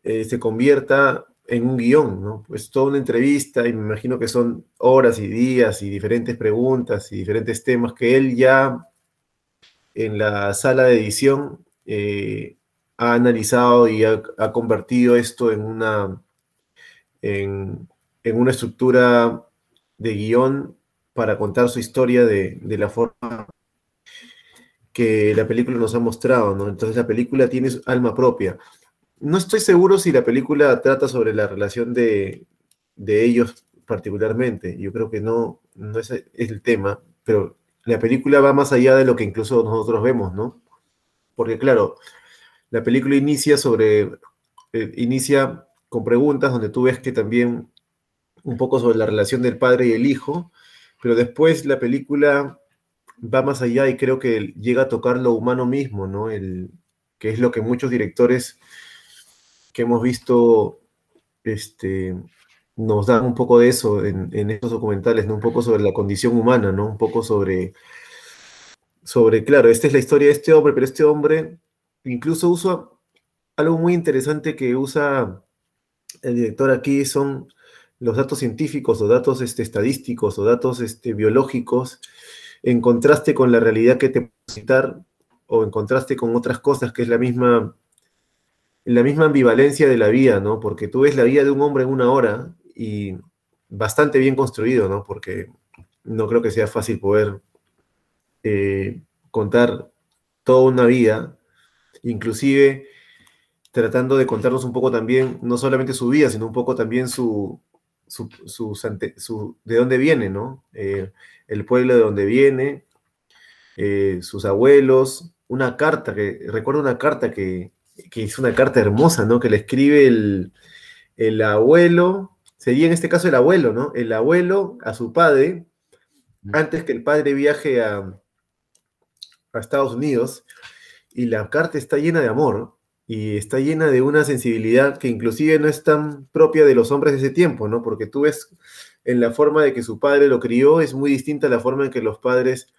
eh, se convierta en un guion, ¿no? Pues toda una entrevista y me imagino que son horas y días y diferentes preguntas y diferentes temas que él ya en la sala de edición eh, ha analizado y ha, convertido esto en una, en, una estructura de guion para contar su historia de, de, la forma que la película nos ha mostrado, ¿no? Entonces la película tiene alma propia. No estoy seguro si la película trata sobre la relación de, de ellos particularmente. Yo creo que no, no es el tema, pero la película va más allá de lo que incluso nosotros vemos, ¿no? Porque claro, la película inicia sobre, eh, inicia con preguntas donde tú ves que también un poco sobre la relación del padre y el hijo, pero después la película va más allá y creo que llega a tocar lo humano mismo, ¿no? El, que es lo que muchos directores que hemos visto este, nos dan un poco de eso en, estos documentales, ¿no? Un poco sobre la condición humana, ¿no? Un poco sobre, sobre, claro, esta es la historia de este hombre, pero este hombre incluso usa algo muy interesante que usa el director aquí, son los datos científicos o datos este, estadísticos o datos este, biológicos en contraste con la realidad que te puede citar o en contraste con otras cosas que es la misma la misma ambivalencia de la vida, ¿no? Porque tú ves la vida de un hombre en una hora y bastante bien construido, ¿no? Porque no creo que sea fácil poder eh, contar toda una vida, inclusive tratando de contarnos un poco también, no solamente su vida, sino un poco también su, su, su, de dónde viene, ¿no? Eh, el pueblo de donde viene, eh, sus abuelos, una carta, que recuerdo una carta que, que es una carta hermosa, ¿no? Que le escribe el, el abuelo sería en este caso el abuelo, ¿no? El abuelo a su padre, antes que el padre viaje a, a Estados Unidos, y la carta está llena de amor y está llena de una sensibilidad que inclusive no es tan propia de los hombres de ese tiempo, ¿no? Porque tú ves en la forma de que su padre lo crió, es muy distinta a la forma en que los padres,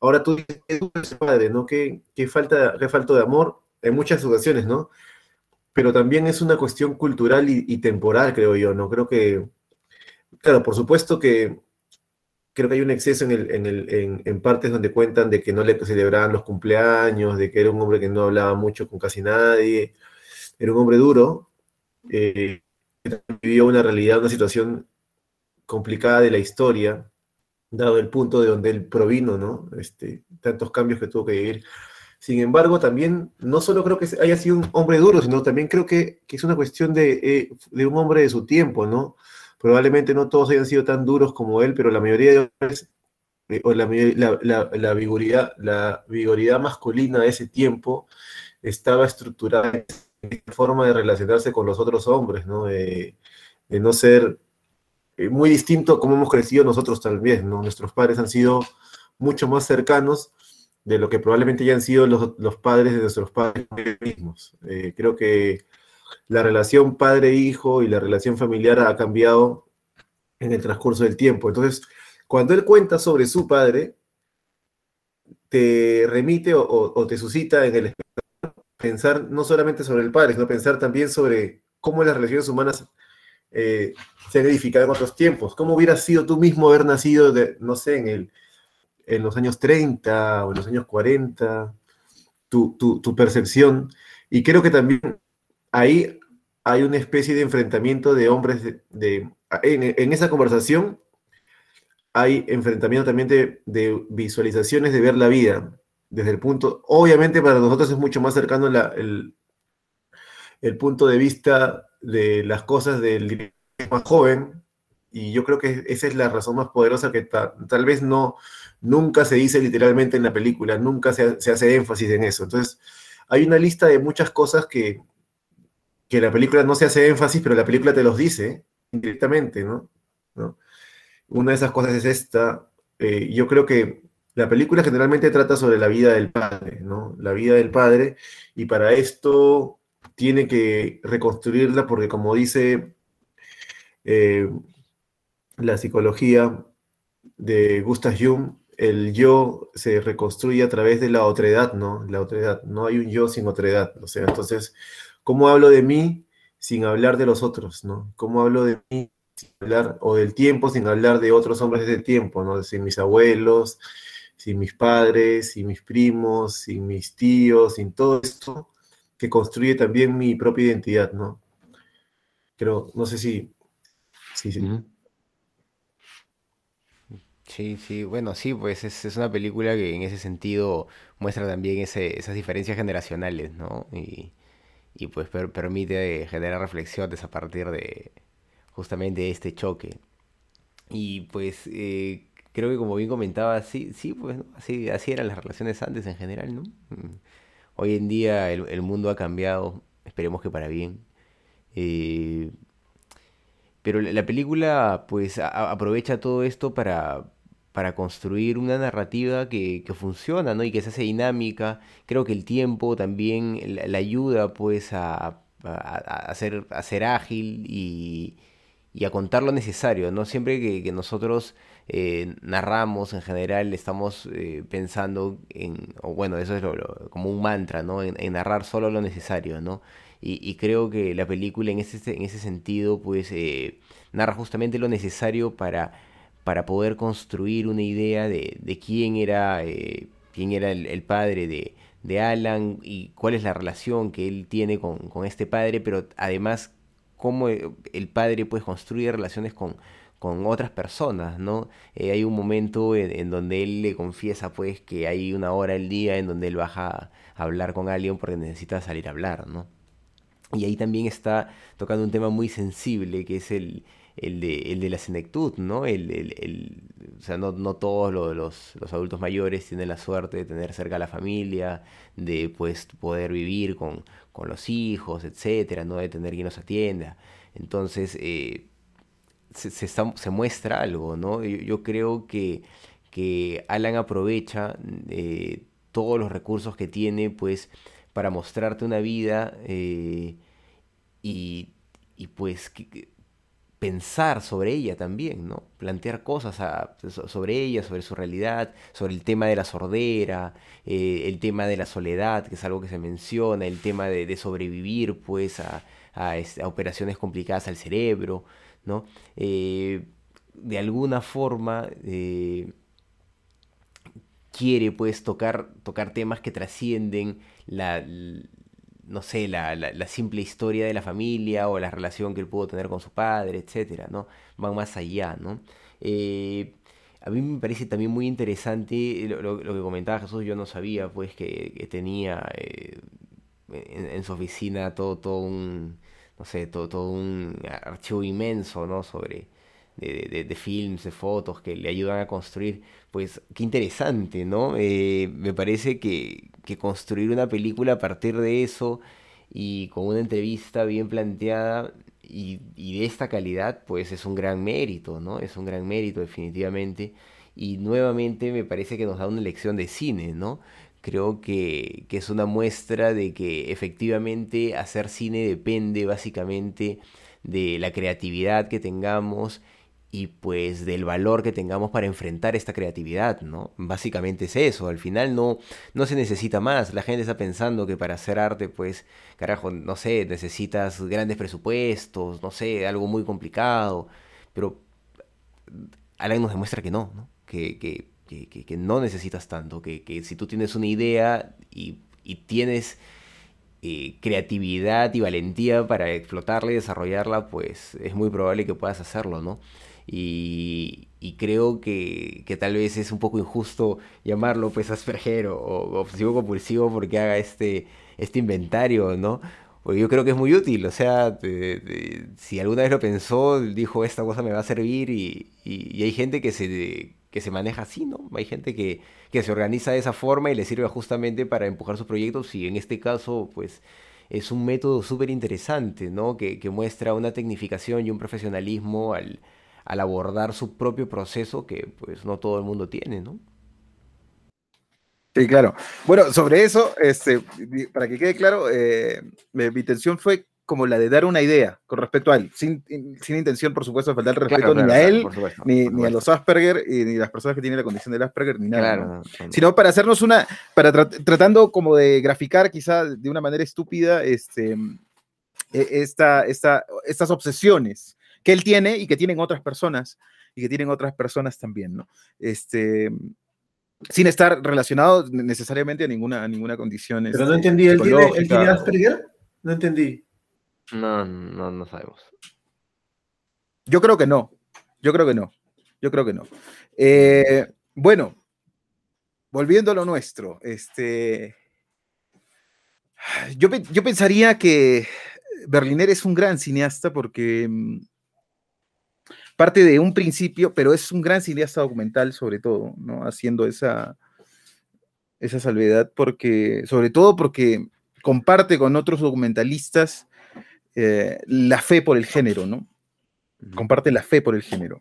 ahora tú dices, padre, ¿no? ¿Qué, qué falta, qué falta de amor? En muchas ocasiones, ¿no? Pero también es una cuestión cultural y, temporal, creo yo, ¿no? Creo que, claro, por supuesto que creo que hay un exceso en, el, en, el, en, partes donde cuentan de que no le celebraban los cumpleaños, de que era un hombre que no hablaba mucho con casi nadie, era un hombre duro, eh, vivió una realidad, una situación complicada de la historia, dado el punto de donde él provino, ¿no? Este, tantos cambios que tuvo que vivir. Sin embargo, también, no solo creo que haya sido un hombre duro, sino también creo que, es una cuestión de, eh, de, un hombre de su tiempo, ¿no? Probablemente no todos hayan sido tan duros como él, pero la mayoría de hombres, eh, o la, la, la, vigoridad, la vigoridad masculina de ese tiempo estaba estructurada en forma de relacionarse con los otros hombres, ¿no? De, de no ser eh, muy distinto como hemos crecido nosotros también, ¿no? Nuestros padres han sido mucho más cercanos de lo que probablemente ya han sido los, los padres de nuestros padres mismos. Eh, creo que la relación padre-hijo y la relación familiar ha cambiado en el transcurso del tiempo. Entonces, cuando él cuenta sobre su padre, te remite o, te suscita en el pensar no solamente sobre el padre, sino pensar también sobre cómo las relaciones humanas eh, se han edificado en otros tiempos. ¿Cómo hubiera sido tú mismo haber nacido, de, no sé, en, el, en los años 30 o en los años 40? Tu, tu, tu percepción. Y creo que también ahí hay una especie de enfrentamiento de hombres de, en, esa conversación hay enfrentamiento también de, de, visualizaciones de ver la vida desde el punto, obviamente para nosotros es mucho más cercano la, el, el, punto de vista de las cosas del más joven, y yo creo que esa es la razón más poderosa que tal vez no, nunca se dice literalmente en la película, nunca se, hace énfasis en eso. Entonces, hay una lista de muchas cosas que, que la película no se hace énfasis, pero la película te los dice directamente, ¿no? ¿No? Una de esas cosas es esta. Eh, yo creo que la película generalmente trata sobre la vida del padre, ¿no? La vida del padre, y para esto tiene que reconstruirla porque como dice eh, la psicología de Gustav Jung, el yo se reconstruye a través de la otredad, ¿no? La otredad, no hay un yo sin otredad, o sea, entonces, ¿cómo hablo de mí sin hablar de los otros, ¿no? ¿Cómo hablo de mí sin hablar, o del tiempo sin hablar de otros hombres de tiempo, ¿no? Sin mis abuelos, sin mis padres, sin mis primos, sin mis tíos, sin todo esto, que construye también mi propia identidad, ¿no? Creo, no sé si... Sí, sí. Sí, sí, bueno, sí, pues es, es, una película que en ese sentido muestra también ese, esas diferencias generacionales, ¿no? Y, y pues per, permite generar reflexiones a partir de justamente este choque. Y pues eh, creo que como bien comentaba, sí, sí, pues así, así eran las relaciones antes en general, ¿no? Mm. Hoy en día el, mundo ha cambiado, esperemos que para bien. Eh, pero la película pues aprovecha todo esto para, para construir una narrativa que, funciona, ¿no? Y que se hace dinámica. Creo que el tiempo también la, ayuda pues a, a, ser, ágil y, a contar lo necesario, ¿no? Siempre que nosotros eh, narramos en general, estamos eh, pensando en, bueno, eso es como un mantra, ¿no? En, narrar solo lo necesario, ¿no? Y, creo que la película en ese, en ese sentido, pues, eh, narra justamente lo necesario para, para poder construir una idea de, de quién era, quién era el, padre de, de, Alan y cuál es la relación que él tiene con, con este padre, pero además cómo el padre pues construye relaciones con, con otras personas, ¿no? Eh, hay un momento en, donde él le confiesa pues que hay una hora al día en donde él baja a hablar con alguien porque necesita salir a hablar, ¿no? Y ahí también está tocando un tema muy sensible que es el, el, de, el de la senectud, ¿no? El, el, o sea, no, no todos los, los, adultos mayores tienen la suerte de tener cerca a la familia, de pues poder vivir con, con los hijos, etcétera, no de tener quien los atienda. Entonces, eh, se, se, muestra algo, ¿no? Yo, creo que, que, Alan aprovecha eh, todos los recursos que tiene, pues, para mostrarte una vida eh, y, y, pues pensar sobre ella también, ¿no? Plantear cosas sobre ella, sobre su realidad, sobre el tema de la sordera, eh, el tema de la soledad, que es algo que se menciona, el tema de, sobrevivir, pues, a, operaciones complicadas al cerebro. ¿no? Eh, de alguna forma eh, quiere pues tocar temas que trascienden la, no sé, la, simple historia de la familia o la relación que él pudo tener con su padre, etcétera, ¿no? Van más allá, ¿no? Eh, a mí me parece también muy interesante lo, que comentaba Jesús, yo no sabía pues que, tenía eh, en, su oficina todo, todo un, no sé, todo, todo un archivo inmenso, ¿no? Sobre, de, de, films, de fotos que le ayudan a construir, pues qué interesante, ¿no? Eh, me parece que, que, construir una película a partir de eso y con una entrevista bien planteada y, y, de esta calidad, pues es un gran mérito, ¿no? Es un gran mérito definitivamente. Y nuevamente me parece que nos da una lección de cine, ¿no? Creo que, que es una muestra de que efectivamente hacer cine depende básicamente de la creatividad que tengamos y pues del valor que tengamos para enfrentar esta creatividad, ¿no? Básicamente es eso, al final no, no se necesita más, la gente está pensando que para hacer arte, pues, carajo, no sé, necesitas grandes presupuestos, no sé, algo muy complicado, pero Alan nos demuestra que no, ¿no? Que, que, que, que no necesitas tanto, que, si tú tienes una idea y, y tienes eh, creatividad y valentía para explotarla y desarrollarla, pues es muy probable que puedas hacerlo, ¿no? Y, creo que, tal vez es un poco injusto llamarlo pues Asperger o, obsesivo compulsivo porque haga este, este inventario, ¿no? Porque yo creo que es muy útil, o sea, si alguna vez lo pensó, dijo esta cosa me va a servir y, hay gente que se, que se maneja así, ¿no? Hay gente que, que se organiza de esa forma y le sirve justamente para empujar sus proyectos y en este caso, pues es un método súper interesante, ¿no? Que, que muestra una tecnificación y un profesionalismo al, al abordar su propio proceso que pues no todo el mundo tiene, ¿no? Sí, claro. Bueno, sobre eso, este, para que quede claro, eh, mi intención fue como la de dar una idea con respecto a él, sin, intención, por supuesto, de faltar el respeto ni a él, ni, a los Asperger, y, ni a las personas que tienen la condición del Asperger, ni nada. Sino para hacernos una, para tratando como de graficar quizá de una manera estúpida este, e, esta, esta, estas obsesiones que él tiene y que tienen otras personas y que tienen otras personas también, ¿no? Este, sin estar relacionado necesariamente a ninguna, a ninguna condición. Pero no este, entendí, ¿él tiene, Asperger? No entendí. No, no, no sabemos. Yo creo que no. Yo creo que no. Yo creo que no. Eh, bueno, volviendo a lo nuestro, este, yo, yo pensaría que Berliner es un gran cineasta porque mm, parte de un principio, pero es un gran cineasta documental sobre todo, ¿no? Haciendo esa, esa salvedad, porque, sobre todo porque comparte con otros documentalistas eh, la fe por el género, ¿no? Comparte la fe por el género.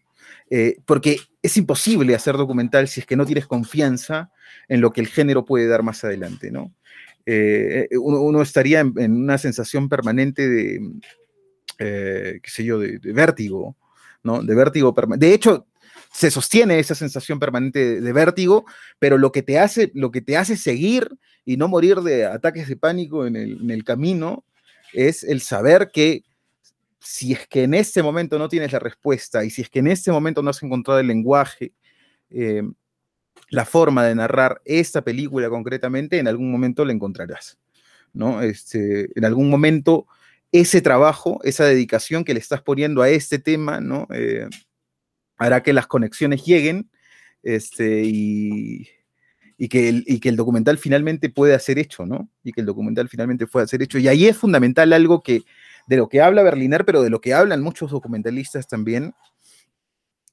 Eh, porque es imposible hacer documental si es que no tienes confianza en lo que el género puede dar más adelante, ¿no? Eh, uno, estaría en, una sensación permanente de, qué sé yo, de vértigo, de vértigo permanente. De hecho, se sostiene esa sensación permanente de, vértigo, pero lo que, te hace, lo que te hace seguir y no morir de ataques de pánico en el, camino es el saber que si es que en este momento no tienes la respuesta y si es que en este momento no has encontrado el lenguaje, eh, la forma de narrar esta película concretamente, en algún momento la encontrarás. ¿no? Este, en algún momento ese trabajo, esa dedicación que le estás poniendo a este tema, ¿no? Eh, hará que las conexiones lleguen este, y, que el, que el, documental finalmente pueda ser hecho, ¿no? Y que el documental finalmente pueda ser hecho. Y ahí es fundamental algo que, de lo que habla Berliner, pero de lo que hablan muchos documentalistas también,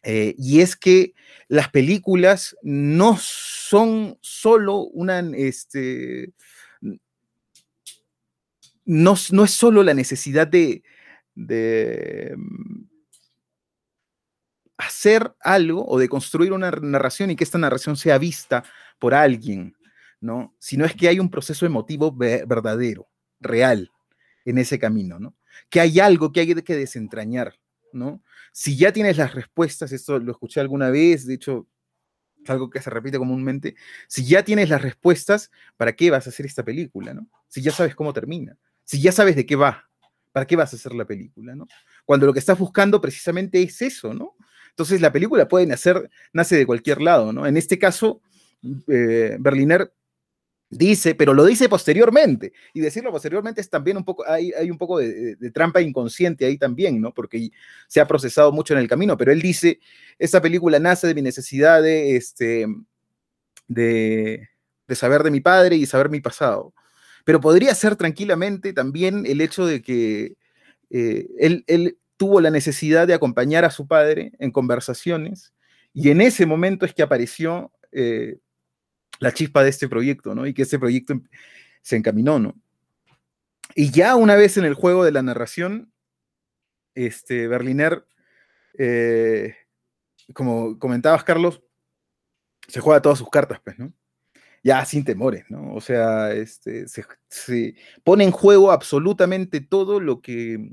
eh, y es que las películas no son solo una, este, no, es solo la necesidad de, mm, hacer algo o de construir una narración y que esta narración sea vista por alguien, ¿no? Sino es que hay un proceso emotivo verdadero, real, en ese camino, ¿no? Que hay algo que hay que desentrañar, ¿no? Si ya tienes las respuestas, esto lo escuché alguna vez, de hecho, es algo que se repite comúnmente, si ya tienes las respuestas, ¿para qué vas a hacer esta película, ¿no? Si ya sabes cómo termina si ya sabes de qué va, ¿para qué vas a hacer la película, no? Cuando lo que estás buscando precisamente es eso, ¿no? Entonces la película puede nacer, nace de cualquier lado, ¿no? En este caso, eh, Berliner dice, pero lo dice posteriormente. Y decirlo posteriormente es también un poco, hay, hay un poco de, trampa inconsciente ahí también, ¿no? Porque se ha procesado mucho en el camino, pero él dice, esta película nace de mi necesidad de, este, de, de saber de mi padre y saber mi pasado. Pero podría ser tranquilamente también el hecho de que eh, él, tuvo la necesidad de acompañar a su padre en conversaciones y en ese momento es que apareció eh, la chispa de este proyecto, ¿no? Y que ese proyecto em, se encaminó, ¿no? Y ya una vez en el juego de la narración, este, Berliner, eh, como comentabas, Carlos, se juega todas sus cartas, pues, ¿no? Ya sin temores, ¿no? O sea, este, se, pone en juego absolutamente todo lo que,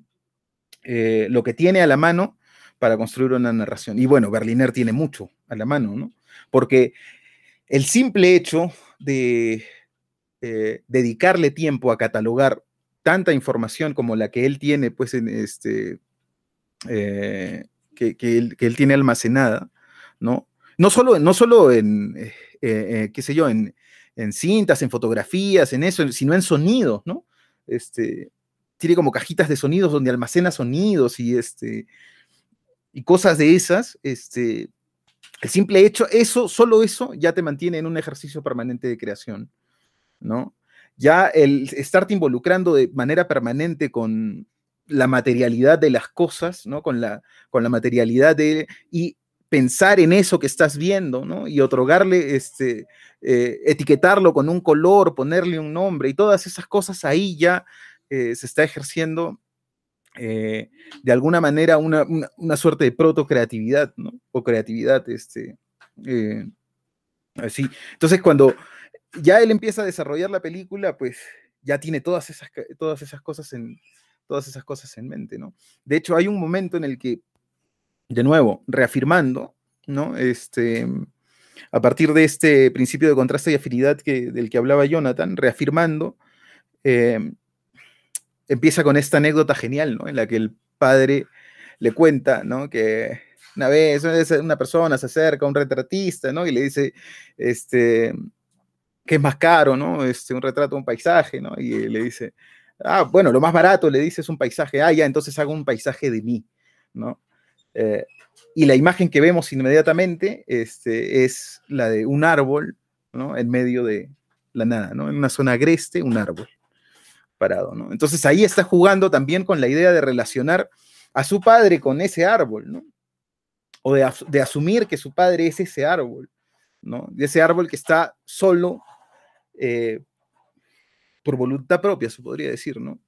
eh, lo que tiene a la mano para construir una narración. Y bueno, Berliner tiene mucho a la mano, ¿no? Porque el simple hecho de eh, dedicarle tiempo a catalogar tanta información como la que él tiene, pues, en este, eh, que, él, tiene almacenada, ¿no? No solo, no solo en, qué sé yo, en, cintas, en fotografías, en eso, sino en sonidos, ¿no? Este, tiene como cajitas de sonidos donde almacena sonidos y, este, y cosas de esas, este, el simple hecho, eso, solo eso, ya te mantiene en un ejercicio permanente de creación, ¿no? Ya el estarte involucrando de manera permanente con la materialidad de las cosas, ¿no? Con la, con la materialidad de... y pensar en eso que estás viendo, ¿no? Y otorgarle, este, eh, etiquetarlo con un color, ponerle un nombre y todas esas cosas ahí ya eh, se está ejerciendo eh, de alguna manera una, suerte de proto-creatividad, ¿no? O creatividad, este, así. Entonces, cuando ya él empieza a desarrollar la película, pues ya tiene todas esas, todas esas cosas en todas esas cosas en mente, ¿no? De hecho, hay un momento en el que, de nuevo, reafirmando, ¿no? Este, a partir de este principio de contraste y afinidad que, del que hablaba Jonathan, reafirmando, eh, empieza con esta anécdota genial, ¿no? En la que el padre le cuenta, ¿no? Que una vez una persona se acerca a un retratista, ¿no? Y le dice, este, que es más caro, ¿no? Este, un retrato, un paisaje, ¿no? Y le dice, ah, bueno, lo más barato, le dice, es un paisaje, ah, ya, entonces hago un paisaje de mí, ¿no? Eh, y la imagen que vemos inmediatamente este, es la de un árbol. En medio de la nada, ¿no? En una zona agreste, un árbol parado, ¿no? Entonces ahí está jugando también con la idea de relacionar a su padre con ese árbol, ¿no? O de, asumir que su padre es ese árbol, ¿no? De ese árbol que está solo eh, por voluntad propia, se podría decir, ¿no?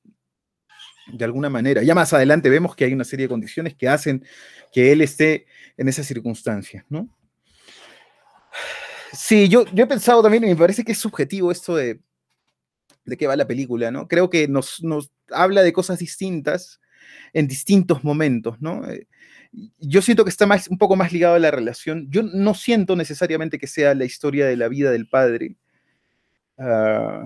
De alguna manera. Ya más adelante vemos que hay una serie de condiciones que hacen que él esté en esa circunstancia, ¿no? Sí, yo, yo he pensado también, y me parece que es subjetivo esto de, de qué va la película, ¿no? Creo que nos, habla de cosas distintas en distintos momentos, ¿no? Eh, yo siento que está más, un poco más ligado a la relación. Yo no siento necesariamente que sea la historia de la vida del padre. Ah,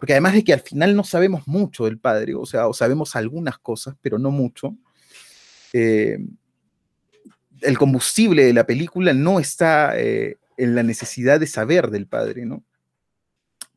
porque además de que al final no sabemos mucho del padre, o sea, o sabemos algunas cosas, pero no mucho. Eh, el combustible de la película no está eh, en la necesidad de saber del padre, ¿no?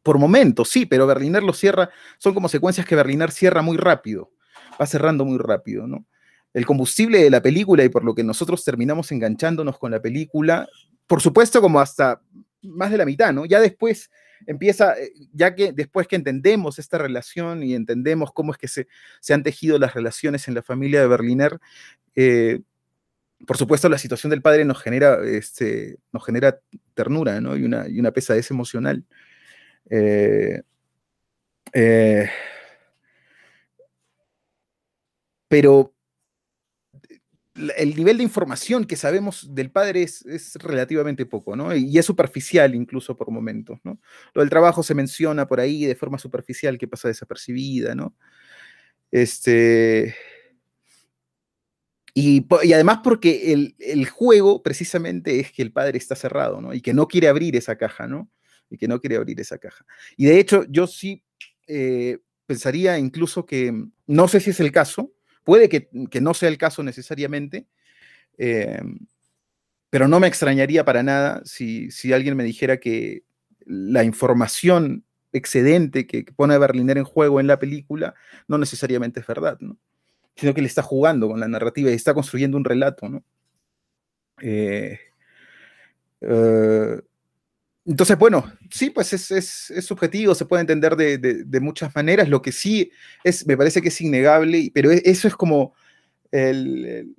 por momentos, sí, pero Berliner lo cierra, son como secuencias que Berliner cierra muy rápido, va cerrando muy rápido, ¿no? El combustible de la película y por lo que nosotros terminamos enganchándonos con la película, por supuesto como hasta más de la mitad, ¿no? Ya después empieza, eh, ya que después que entendemos esta relación y entendemos cómo es que se, se han tejido las relaciones en la familia de Berliner, eh, por supuesto la situación del padre nos genera, este, nos genera ternura, ¿no? Y una, y una pesadez emocional. Eh, pero el nivel de información que sabemos del padre es, relativamente poco, ¿no? Y es superficial incluso por momentos, ¿no? Lo del trabajo se menciona por ahí de forma superficial que pasa desapercibida, ¿no? Este... Y, además porque el, el, juego precisamente es que el padre está cerrado, ¿no? Y que no quiere abrir esa caja, ¿no? y que no quiere abrir esa caja. Y de hecho, yo sí eh, pensaría incluso que, no sé si es el caso, puede que, no sea el caso necesariamente, Em, pero no me extrañaría para nada si, si alguien me dijera que la información excedente que, pone a Berliner en juego en la película no necesariamente es verdad, ¿no? sino que le está jugando con la narrativa y está construyendo un relato. ¿no? Eh, eh, entonces, bueno, sí, pues es, subjetivo, se puede entender de, muchas maneras. Lo que sí es, me parece que es innegable, pero e, eso es como el,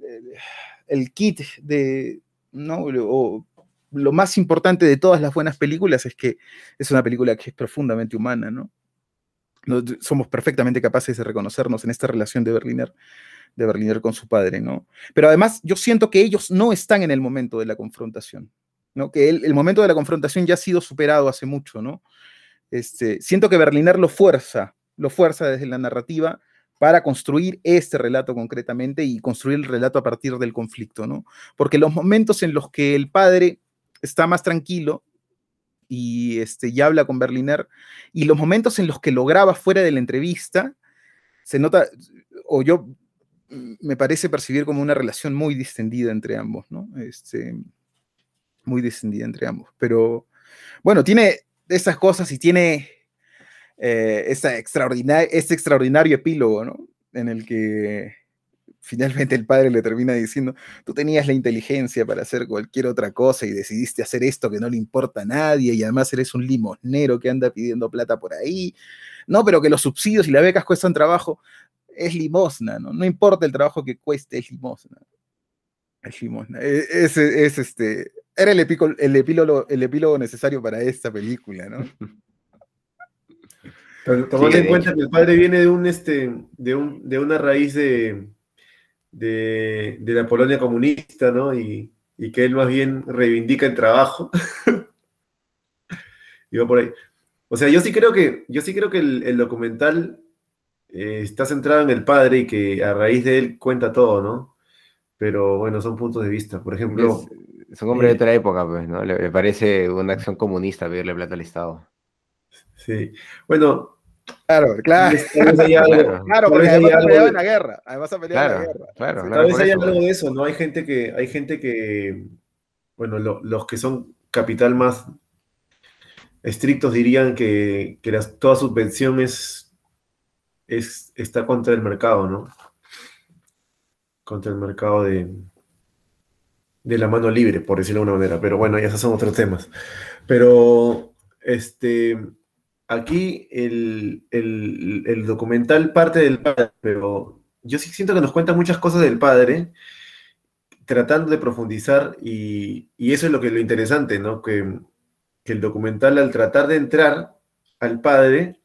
kit de, ¿no? lo más importante de todas las buenas películas es que es una película que es profundamente humana, ¿no? somos perfectamente capaces de reconocernos en esta relación de Berliner, de Berliner con su padre, ¿no? Pero además yo siento que ellos no están en el momento de la confrontación, Que el, momento de la confrontación ya ha sido superado hace mucho, ¿no? Este, siento que Berliner lo fuerza, lo fuerza desde la narrativa para construir este relato concretamente y construir el relato a partir del conflicto, ¿no? Porque los momentos en los que el padre está más tranquilo y este, ya habla con Berliner, y los momentos en los que lo graba fuera de la entrevista, se nota, o yo mm, me parece percibir como una relación muy distendida entre ambos, ¿no? Este, muy distendida entre ambos. Pero bueno, tiene esas cosas y tiene eh, esa este extraordinario epílogo, ¿no? En el que finalmente el padre le termina diciendo, tú tenías la inteligencia para hacer cualquier otra cosa y decidiste hacer esto que no le importa a nadie y además eres un limosnero que anda pidiendo plata por ahí. No, pero que los subsidios y las becas cuestan trabajo, es limosna, ¿no? No importa el trabajo que cueste, es limosna. Es limosna. E, es, este, era el, el, epílogo, el epílogo necesario para esta película, ¿no? tomando en cuenta que el padre viene de un este de un, de una raíz de, de, la Polonia comunista, ¿no? Y, que él más bien reivindica el trabajo. y va por ahí. O sea, yo sí creo que, yo sí creo que el, documental eh, está centrado en el padre y que a raíz de él cuenta todo, ¿no? Pero bueno, son puntos de vista. Por ejemplo. Es, un hombre de otra época, pues, ¿no? Le, parece una acción comunista pedirle plata al Estado. Sí. Bueno, Claro, claro. claro, porque además ha peleado en la guerra. Además ha peleado en la guerra. Claro, Tal vez hay algo de eso, ¿no? Hay gente que, hay gente que, bueno, los que son capital más estrictos dirían que, que las, toda subvención es, está contra el mercado, ¿no? Contra el mercado de, de la mano libre, por decirlo de alguna manera. Pero bueno, ya esos son otros temas. Pero, este aquí el, documental parte del padre, pero yo sí siento que nos cuenta muchas cosas del padre, tratando de profundizar, y, eso es lo que lo interesante, ¿no? Que, el documental, al tratar de entrar al padre,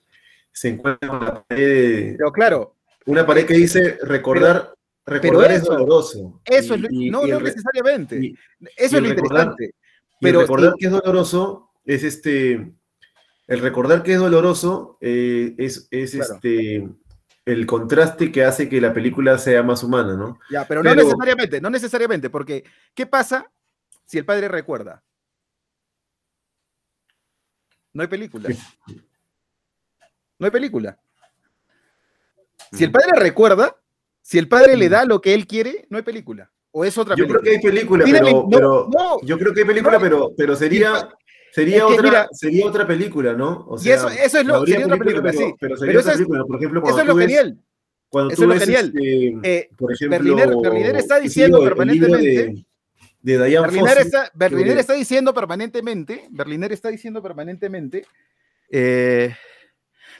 se encuentra con la pared. Pero claro. Una pared que dice recordar. Recordar es doloroso. Eso es no, no necesariamente. eso es lo interesante. Pero recordar que es doloroso es este el recordar que es doloroso eh, es, este el contraste que hace que la película sea más humana, ¿no? Ya, pero, no necesariamente, no necesariamente, porque ¿qué pasa si el padre recuerda? No hay película. No hay película. Si el padre recuerda, si el padre le da lo que él quiere, no hay película. O es otra película. Yo creo que hay película, pero, yo creo que hay película, pero, pero sería Sería, otra, sería otra película, ¿no? O sea, y eso, es lo sería otra película, sí. Pero sería otra película, por ejemplo, cuando eso es lo genial. Cuando eso tú es lo genial. Este, eh, por ejemplo, Berliner, está diciendo permanentemente. De, de Diane Berliner, está, Berliner está, diciendo permanentemente, Berliner está diciendo permanentemente, eh,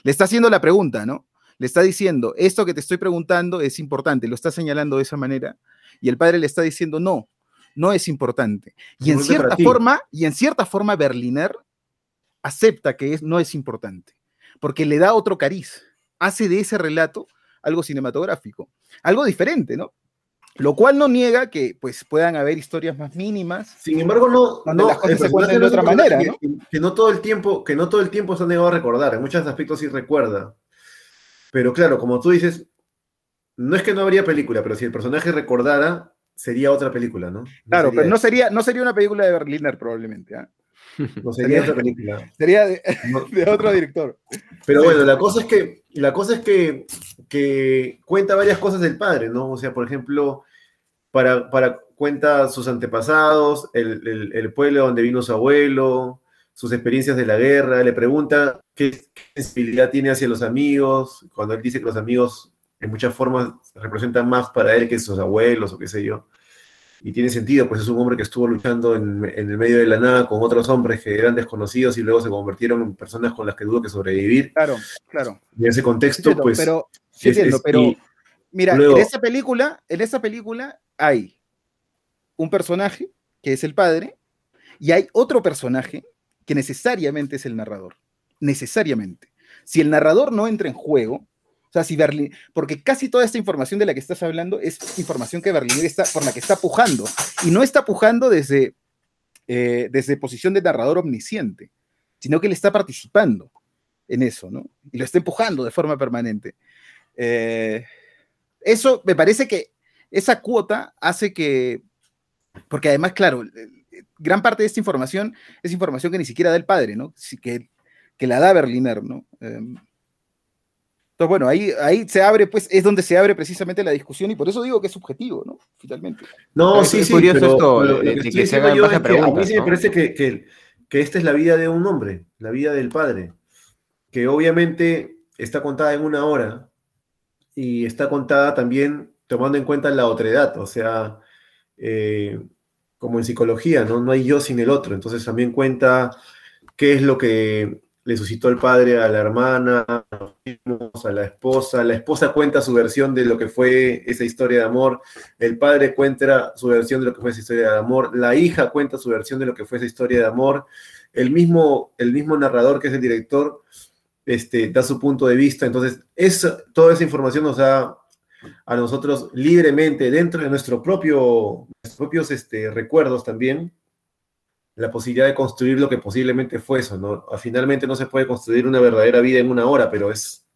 le está haciendo la pregunta, ¿no? Le está diciendo, esto que te estoy preguntando es importante, lo está señalando de esa manera, y el padre le está diciendo, no, no es importante. Y en cierta forma, y en cierta forma Berliner acepta que es, no es importante, porque le da otro cariz, hace de ese relato algo cinematográfico, algo diferente, ¿no? Lo cual no niega que pues puedan haber historias más mínimas. Sin embargo, no, no las cosas se cuentan de otra manera, ¿no? Que, no todo el tiempo, que no todo el tiempo se ha negado a recordar, en muchos aspectos sí recuerda. Pero claro, como tú dices, no es que no habría película, pero si el personaje recordara, sería otra película, ¿no? claro, pero no sería, no sería una película de Berliner probablemente. ¿ah? No sería, otra película. Sería de, otro director. Pero bueno, la cosa es que, la cosa es que, que cuenta varias cosas del padre, ¿no? O sea, por ejemplo, para, para cuenta sus antepasados, el, el, pueblo donde vino su abuelo, sus experiencias de la guerra, le pregunta qué, sensibilidad tiene hacia los amigos, cuando él dice que los amigos en muchas formas representan más para él que sus abuelos o qué sé yo. Y tiene sentido, pues es un hombre que estuvo luchando en, en, el medio de la nada con otros hombres que eran desconocidos y luego se convirtieron en personas con las que tuvo que sobrevivir. Claro, claro. Y en ese contexto, pues... Pero, entiendo, pero mira, en esa película, en esa película hay un personaje que es el padre y hay otro personaje que necesariamente es el narrador. Necesariamente. Si el narrador no entra en juego, o sea, si Berlín, porque casi toda esta información de la que estás hablando es información que Berliner está, por la que está pujando. Y no está pujando desde, eh, desde posición de narrador omnisciente, sino que él está participando en eso, ¿no? Y lo está empujando de forma permanente. Eh, eso me parece que esa cuota hace que, porque además, claro, gran parte de esta información es información que ni siquiera da el padre, ¿no? Que, que la da Berliner, ¿no? Em, entonces, bueno, ahí, ahí se abre, pues, es donde se abre precisamente la discusión y por eso digo que es subjetivo, ¿no? Finalmente. No, sí, sí, curioso esto, que, se hagan preguntas, A mí sí me parece que, que, esta es la vida de un hombre, la vida del padre, que obviamente está contada en una hora y está contada también tomando en cuenta la otredad, o sea, eh, como en psicología, ¿no? No hay yo sin el otro, entonces también cuenta qué es lo que le suscitó el padre a la hermana, a la esposa. La esposa cuenta su versión de lo que fue esa historia de amor. El padre cuenta su versión de lo que fue esa historia de amor. La hija cuenta su versión de lo que fue esa historia de amor. El mismo, el mismo narrador, que es el director, este, da su punto de vista. Entonces, toda esa información nos da a nosotros libremente, dentro de nuestro propio, propios este, recuerdos también, la posibilidad de construir lo que posiblemente fue eso, ¿no? Finalmente no se puede construir una verdadera vida en una hora, pero es,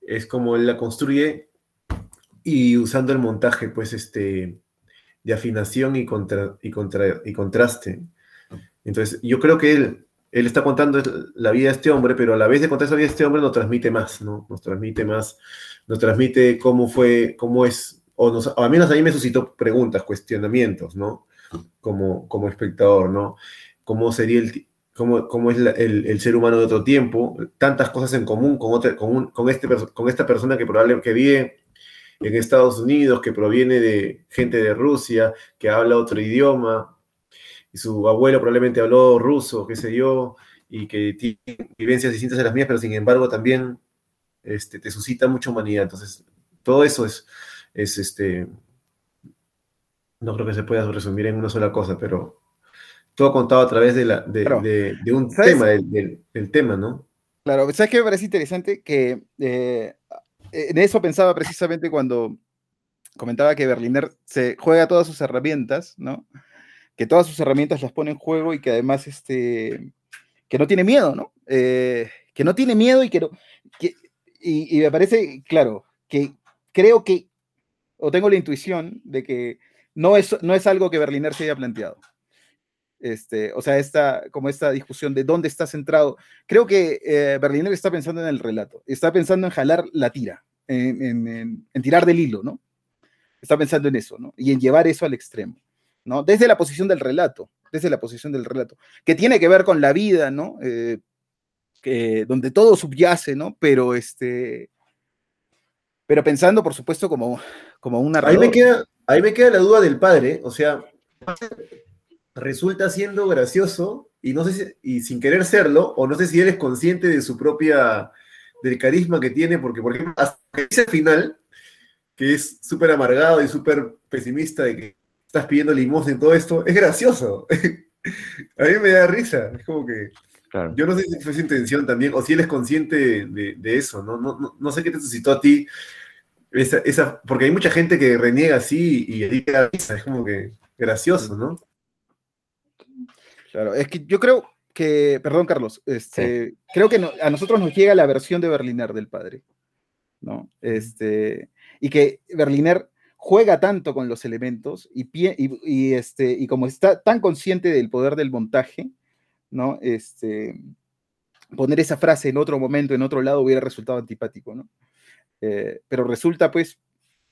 es como él la construye y usando el montaje, pues, este, de afinación y, contra, y, contra, y contraste. Entonces, yo creo que él, él está contando la vida de este hombre, pero a la vez de contar esa vida de este hombre nos transmite más, ¿no? Nos transmite más, nos transmite cómo fue, cómo es, al menos a mí me suscitó preguntas, cuestionamientos, ¿no? como, como espectador, ¿no? ¿Cómo sería el, cómo, cómo es el, ser humano de otro tiempo? Tantas cosas en común con, con, con, este, con esta persona que probablemente que vive en Estados Unidos, que proviene de gente de Rusia, que habla otro idioma, y su abuelo probablemente habló ruso, qué sé yo, y que tiene vivencias distintas a las mías, pero sin embargo también este, te suscita mucha humanidad. Entonces, todo eso es, es este, no creo que se pueda resumir en una sola cosa, pero todo contado a través de, la, de, un tema, del, tema, ¿no? Claro, ¿sabes qué me parece interesante? Que eh, en eso pensaba precisamente cuando comentaba que Berliner se juega todas sus herramientas, ¿no? Que todas sus herramientas las pone en juego y que además, este, que no tiene miedo, ¿no? Eh, que no tiene miedo y que no, y, y me parece, claro, que creo que, o tengo la intuición de que no es, no es algo que Berliner se haya planteado. Este, o sea, esta, como esta discusión de dónde está centrado. Creo que eh, Berliner está pensando en el relato, está pensando en jalar la tira, en, tirar del hilo, ¿no? Está pensando en eso, ¿no? Y en llevar eso al extremo, ¿no? Desde la posición del relato, desde la posición del relato, que tiene que ver con la vida, ¿no? Eh, donde todo subyace, ¿no? Pero este, pero pensando, por supuesto, como, como un narrador. Ahí me, queda, ahí me queda la duda del padre, o sea, resulta siendo gracioso y no sé si, y sin querer serlo, o no sé si él es consciente de su propia, del carisma que tiene, porque por ejemplo, hasta que dice al final, que es súper amargado y súper pesimista de que estás pidiendo limosna y todo esto, es gracioso. A mí me da risa, es como que... Yo no sé si fue su intención también, o si él es consciente de, eso, ¿no? No, ¿no? no, sé qué te suscitó a ti esa, porque hay mucha gente que reniega así y es como que gracioso, ¿no? Claro, es que yo creo que, perdón Carlos, este, creo que a nosotros nos llega la versión de Berliner del padre, ¿no? Este, y que Berliner juega tanto con los elementos y, y, este, y como está tan consciente del poder del montaje, ¿no? Este, poner esa frase en otro momento, en otro lado, hubiera resultado antipático, ¿no? Eh, pero resulta pues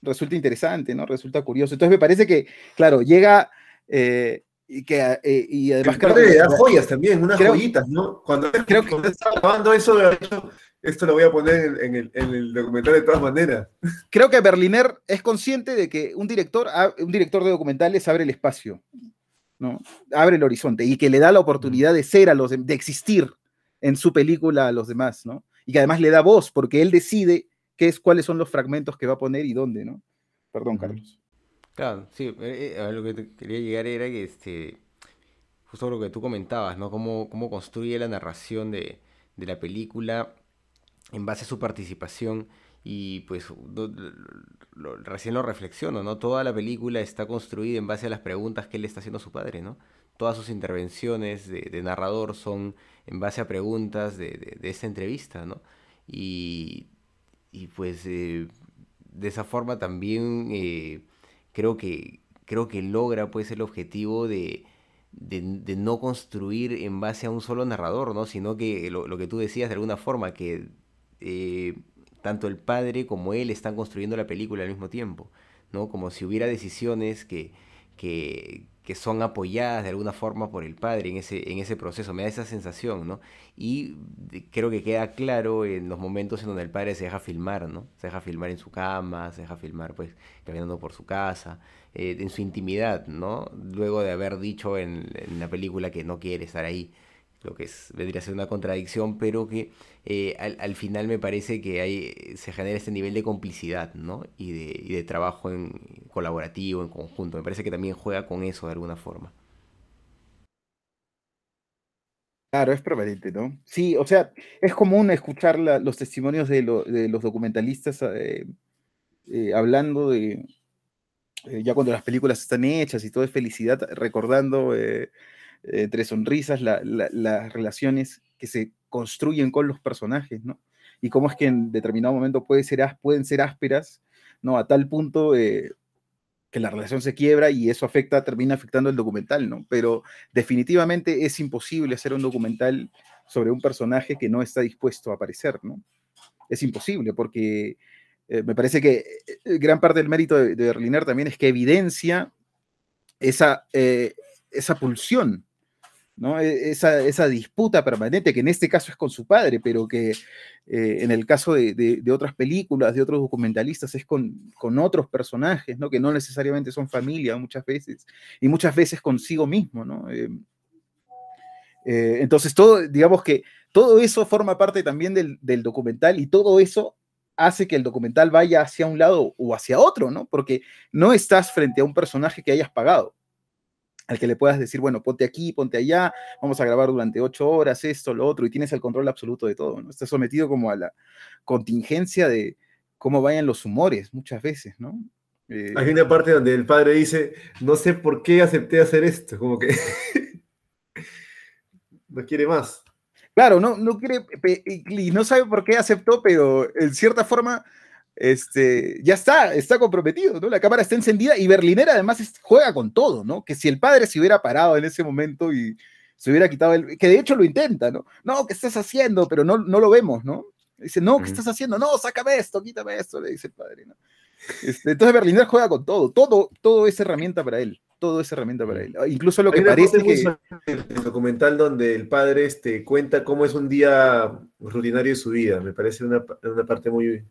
resulta interesante, ¿no? Resulta curioso. Entonces me parece que, claro, llega eh, y que eh, y además creo que da joyas también, unas joyitas, ¿no? Cuando, creo que estaba grabando eso, esto lo voy a poner en, el, en, el, documental de todas maneras. Creo que Berliner es consciente de que un director, un director de documentales abre el espacio, ¿no? Abre el horizonte y que le da la oportunidad de ser a los de existir en su película a los demás, ¿no? Y que además le da voz, porque él decide qué es, cuáles son los fragmentos que va a poner y dónde, ¿no? Perdón, Carlos. Claro, sí, eh, eh, a lo que quería llegar era que, este, justo lo que tú comentabas, ¿no? Cómo, cómo construye la narración de, de la película en base a su participación y pues recién lo reflexiono, ¿no? Toda la película está construida en base a las preguntas que él está haciendo a su padre, ¿no? Todas sus intervenciones de, narrador son en base a preguntas de, de, esta entrevista, ¿no? Y, y pues eh, de esa forma también eh, creo que creo que logra pues el objetivo de, de, no construir en base a un solo narrador, ¿no? Sino que lo, lo, que tú decías de alguna forma, que eh, tanto el padre como él están construyendo la película al mismo tiempo, ¿no? Como si hubiera decisiones que, que, que son apoyadas de alguna forma por el padre en ese, en ese proceso, me da esa sensación, ¿no? Y creo que queda claro en los momentos en donde el padre se deja filmar, ¿no? Se deja filmar en su cama, se deja filmar pues caminando por su casa, eh, en su intimidad, ¿no? Luego de haber dicho en, en la película que no quiere estar ahí lo que es, vendría a ser una contradicción, pero que eh, al, final me parece que hay, se genera este nivel de complicidad, ¿no? Y de, y de trabajo en, colaborativo, en conjunto. Me parece que también juega con eso de alguna forma. Claro, es permanente, ¿no? Sí, o sea, es común escuchar los testimonios de, los documentalistas eh, eh, hablando de, ya cuando las películas están hechas y todo es felicidad, recordando entre sonrisas, las relaciones que se construyen con los personajes, ¿no? Y cómo es que en determinado momento puede ser, pueden ser ásperas, ¿no? A tal punto eh, que la relación se quiebra y eso afecta, termina afectando el documental, ¿no? Pero definitivamente es imposible hacer un documental sobre un personaje que no está dispuesto a aparecer, ¿no? Es imposible porque eh, me parece que eh, gran parte del mérito de, Berliner también es que evidencia esa, esa pulsión e, esa, disputa permanente, que en este caso es con su padre, pero que eh, en el caso de, otras películas, de otros documentalistas, es con, otros personajes, ¿no? que no necesariamente son familia muchas veces, y muchas veces consigo mismo. Eh, eh, entonces, todo, digamos que todo eso forma parte también del, del, documental y todo eso hace que el documental vaya hacia un lado o hacia otro, ¿no? Porque no estás frente a un personaje que hayas pagado al que le puedas decir, bueno, ponte aquí, ponte allá, vamos a grabar durante ocho horas, esto, lo otro, y tienes el control absoluto de todo, ¿no? Estás sometido como a la contingencia de cómo vayan los humores muchas veces, ¿no? Eh, Hay una parte donde el padre dice, no sé por qué acepté hacer esto, como que no quiere más. Claro, no, no quiere, y no sabe por qué aceptó, pero en cierta forma este, ya está, está comprometido, ¿no? La cámara está encendida y Berliner además juega con todo, ¿no? Que si el padre se hubiera parado en ese momento y se hubiera quitado el... que de hecho lo intenta, ¿no? No, ¿qué estás haciendo? Pero no, no lo vemos, ¿no? Dice, no, ¿qué estás haciendo? No, sácame esto, quítame esto, le dice el padre, ¿no? Este, entonces Berliner juega con todo, todo, todo es herramienta para él, todo es herramienta para él. Incluso lo que parece que... El documental donde el padre este, cuenta cómo es un día rutinario de su vida, me parece una, una parte muy,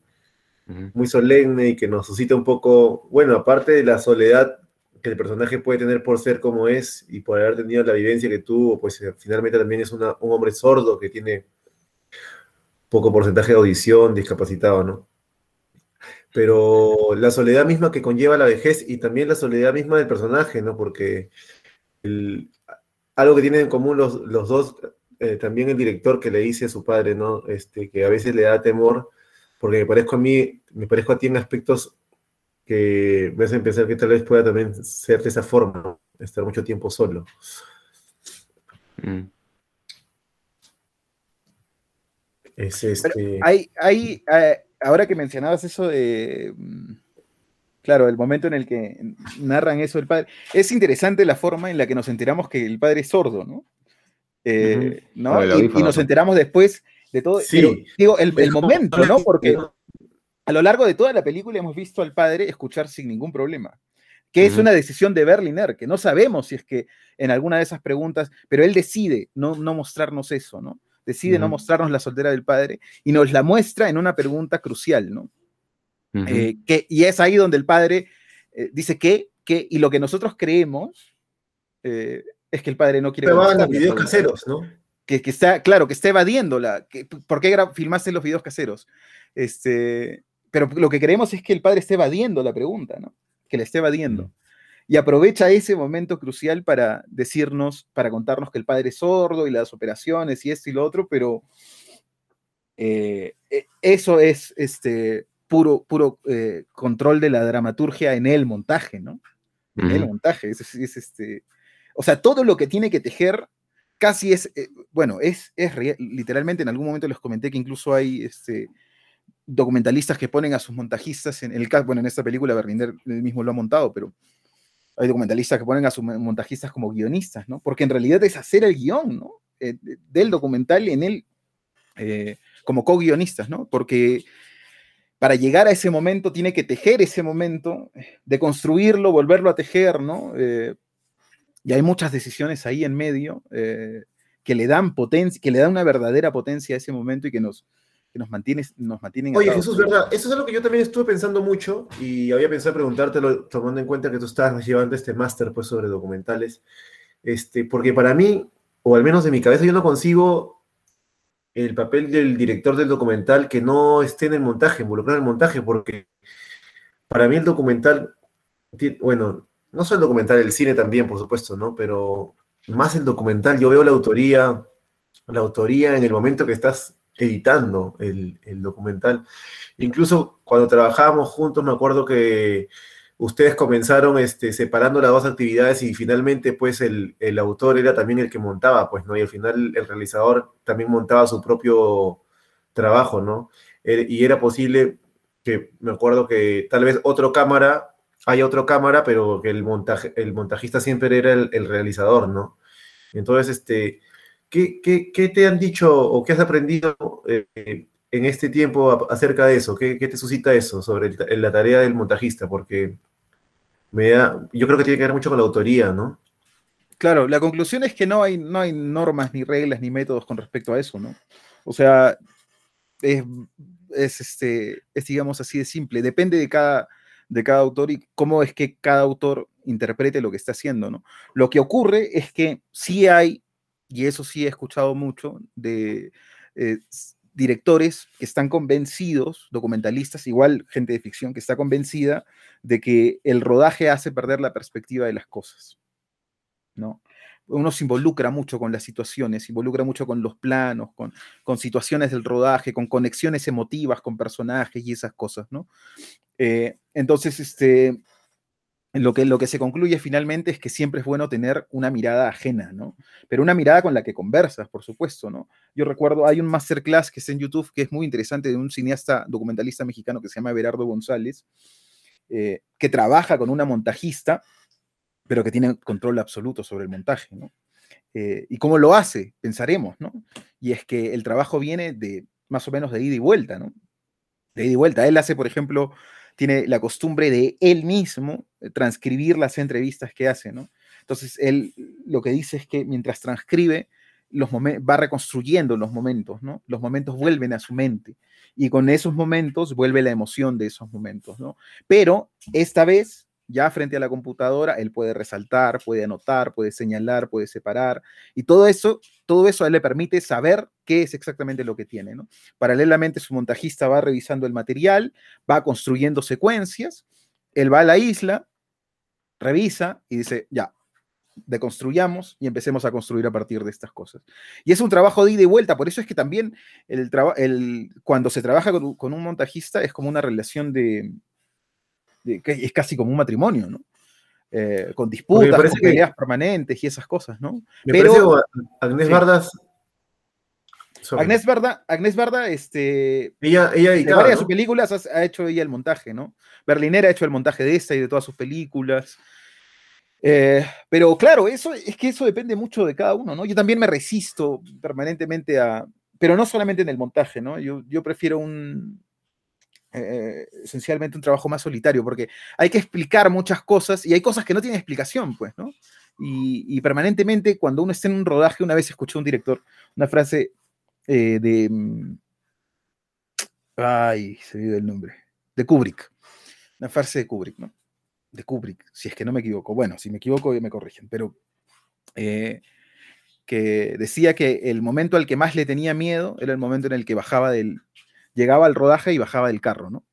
muy solemne y que nos suscita un poco, bueno, aparte de la soledad que el personaje puede tener por ser como es y por haber tenido la vivencia que tuvo, pues eh, finalmente también es un hombre sordo que tiene poco porcentaje de audición, discapacitado, ¿no? Pero la soledad misma que conlleva la vejez y también la soledad misma del personaje, ¿no? Porque algo que tienen en común los, dos, eh, también el director que le dice a su padre, ¿no? Este, que a veces le da temor porque me parezco a mí, me parezco a ti en aspectos que me hacen pensar que tal vez pueda también ser de esa forma, estar mucho tiempo solo. Mm. Es este... hay, hay, eh, ahora que mencionabas eso de, mm, claro, el momento en el que narran eso el padre, es interesante la forma en la que nos enteramos que el padre es sordo, ¿no? Eh, ¿no? y, nos enteramos después de todo. Sí. digo, el, momento, ¿no? Porque. a lo largo de toda la película hemos visto al padre escuchar sin ningún problema, que es una decisión de Berliner, que no sabemos si es que en alguna de esas preguntas, pero él decide no, no mostrarnos eso, ¿no? Decide no mostrarnos la soltera del padre y nos la muestra en una pregunta crucial, ¿no? Eh, que, y es ahí donde el padre eh, dice que, que, y lo que nosotros creemos eh, es que el padre no quiere... los videos caseros, ¿no? Que, que, está, claro, que está evadiéndola. Que, ¿Por qué filmaste los videos caseros? Este, pero lo que creemos es que el padre está evadiendo la pregunta, ¿no? Que le está evadiendo. Y aprovecha ese momento crucial para decirnos, para contarnos que el padre es sordo y las operaciones y esto y lo otro, pero eh, e, eso es este, puro, puro eh, control de la dramaturgia en el montaje, ¿no? En el montaje. Es, este, o sea, todo lo que tiene que tejer casi es, eh, bueno, es, es literalmente en algún momento les comenté que incluso hay este, documentalistas que ponen a sus montajistas en el caso, bueno, en esta película Berliner mismo lo ha montado, pero hay documentalistas que ponen a sus montajistas como guionistas, ¿no? Porque en realidad es hacer el guion, ¿no? Eh, del documental en él eh, como co-guionistas, ¿no? Porque para llegar a ese momento tiene que tejer ese momento, de construirlo, volverlo a tejer, ¿no? Y hay muchas decisiones ahí en medio que le dan potencia, que le dan una verdadera potencia a ese momento y que nos, que nos, mantiene, nos mantienen... Oye, Jesús, ¿verdad? Eso es algo que yo también estuve pensando mucho y había pensado preguntártelo tomando en cuenta que tú estabas llevando este máster pues, sobre documentales. Este, porque para mí, o al menos de mi cabeza, yo no consigo el papel del director del documental que no esté en el montaje, involucrado en el montaje, porque para mí el documental, bueno, no solo el documental, el cine también, por supuesto, ¿no? Pero más el documental, yo veo la autoría, la autoría en el momento que estás editando el, documental. Incluso cuando trabajábamos juntos, me acuerdo que ustedes comenzaron este, separando las dos actividades y finalmente pues el, autor era también el que montaba, pues, ¿no? Y al final el realizador también montaba su propio trabajo, ¿no? Eh, y era posible que, me acuerdo que tal vez otro cámara, hay otro cámara, pero que el, montaje, el montajista siempre era el, realizador, ¿no? Entonces, este, ¿Qué, te han dicho o qué has aprendido eh, en este tiempo acerca de eso? ¿Qué, te suscita eso sobre la tarea del montajista? Porque me yo creo que tiene que ver mucho con la autoría, ¿no? Claro, la conclusión es que no hay, no hay normas, ni reglas, ni métodos con respecto a eso, ¿no? O sea, es, este, es digamos así de simple, depende de cada, de cada autor y cómo es que cada autor interprete lo que está haciendo, ¿no? Lo que ocurre es que sí hay y eso sí he escuchado mucho, de eh, directores que están convencidos, documentalistas, igual gente de ficción, que está convencida de que el rodaje hace perder la perspectiva de las cosas. ¿no? Uno se involucra mucho con las situaciones, se involucra mucho con los planos, con, con situaciones del rodaje, con conexiones emotivas con personajes y esas cosas, ¿no? Eh, entonces, este, lo que, lo que se concluye finalmente es que siempre es bueno tener una mirada ajena, ¿no? Pero una mirada con la que conversas, por supuesto, ¿no? Yo recuerdo, hay un masterclass que está en YouTube que es muy interesante de un cineasta documentalista mexicano que se llama Berardo González, eh, que trabaja con una montajista, pero que tiene control absoluto sobre el montaje, ¿no? Eh, ¿Y cómo lo hace? Pensaremos, ¿no? Y es que el trabajo viene de más o menos de ida y vuelta, ¿no? De ida y vuelta. Él hace, por ejemplo, tiene la costumbre de él mismo eh, transcribir las entrevistas que hace, ¿no? Entonces, él lo que dice es que mientras transcribe, los va reconstruyendo los momentos, ¿no? Los momentos vuelven a su mente y con esos momentos vuelve la emoción de esos momentos, ¿no? Pero esta vez ya frente a la computadora, él puede resaltar, puede anotar, puede señalar, puede separar, y todo eso, todo eso a él le permite saber qué es exactamente lo que tiene, ¿no? Paralelamente, su montajista va revisando el material, va construyendo secuencias, él va a la isla, revisa y dice, ya, deconstruyamos y empecemos a construir a partir de estas cosas. Y es un trabajo de ida y vuelta, por eso es que también el, el cuando se trabaja con un montajista es como una relación de, es casi como un matrimonio, ¿no? Eh, con disputas, con peleas permanentes y esas cosas, ¿no? Pero Agnés Bardas. Agnés Barda, Agnés Barda, este. Ella, ella de varias de sus películas ha, hecho ella el montaje, ¿no? Berlinera ha hecho el montaje de esta y de todas sus películas. Eh, pero claro, eso es que eso depende mucho de cada uno, ¿no? Yo también me resisto permanentemente a. Pero no solamente en el montaje, ¿no? Yo, yo prefiero un, eh, esencialmente un trabajo más solitario, porque hay que explicar muchas cosas y hay cosas que no tienen explicación, pues, ¿no? Y, permanentemente, cuando uno está en un rodaje, una vez escuché a un director una frase eh, de. Mm, ay, se me el nombre. De Kubrick. Una frase de Kubrick, ¿no? De Kubrick, si es que no me equivoco. Bueno, si me equivoco, me corrigen, pero. Eh, que decía que el momento al que más le tenía miedo era el momento en el que bajaba del, llegaba al rodaje y bajaba del carro, ¿no?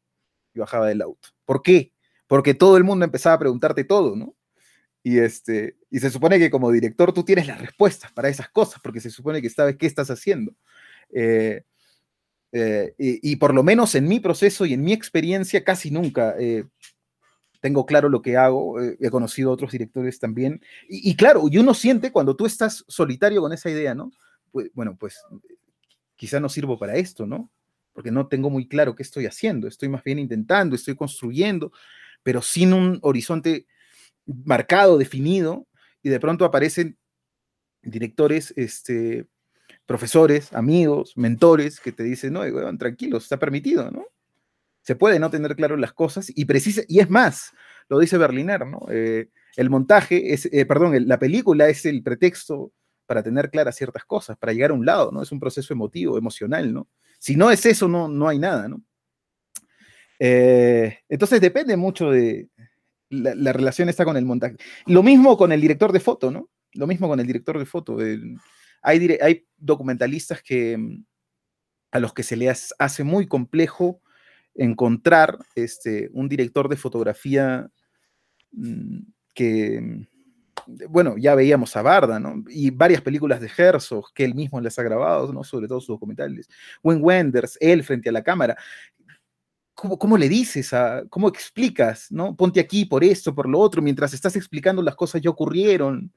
Y bajaba del auto. ¿Por qué? Porque todo el mundo empezaba a preguntarte todo, ¿no? Y, este, y se supone que como director tú tienes las respuestas para esas cosas, porque se supone que sabes qué estás haciendo. Eh, eh, y, por lo menos en mi proceso y en mi experiencia casi nunca eh, tengo claro lo que hago, he conocido a otros directores también, y, claro, y uno siente cuando tú estás solitario con esa idea, ¿no? Pues, bueno, pues quizá no sirvo para esto, ¿no? Porque no tengo muy claro qué estoy haciendo, estoy más bien intentando, estoy construyendo, pero sin un horizonte marcado, definido, y de pronto aparecen directores, este, profesores, amigos, mentores que te dicen, no, tranquilo, está permitido, ¿no? se puede no tener claro las cosas y precisa, y es más, lo dice Berliner, ¿no? Eh, el montaje es, eh, perdón, la película es el pretexto para tener claras ciertas cosas, para llegar a un lado, ¿no? Es un proceso emotivo, emocional, ¿no? Si no es eso, no, no hay nada, ¿no? Eh, entonces depende mucho de la, relación está con el montaje. Lo mismo con el director de foto, ¿no? Lo mismo con el director de foto. hay, hay documentalistas que a los que se les hace muy complejo encontrar este, un director de fotografía mm, que, bueno, ya veíamos a Barda, ¿no? Y varias películas de Herzog que él mismo les ha grabado, ¿no? Sobre todo sus documentales. Wim Wenders, él frente a la cámara. ¿Cómo, ¿Cómo, le dices, a, cómo explicas, ¿no? Ponte aquí por esto, por lo otro, mientras estás explicando las cosas ya ocurrieron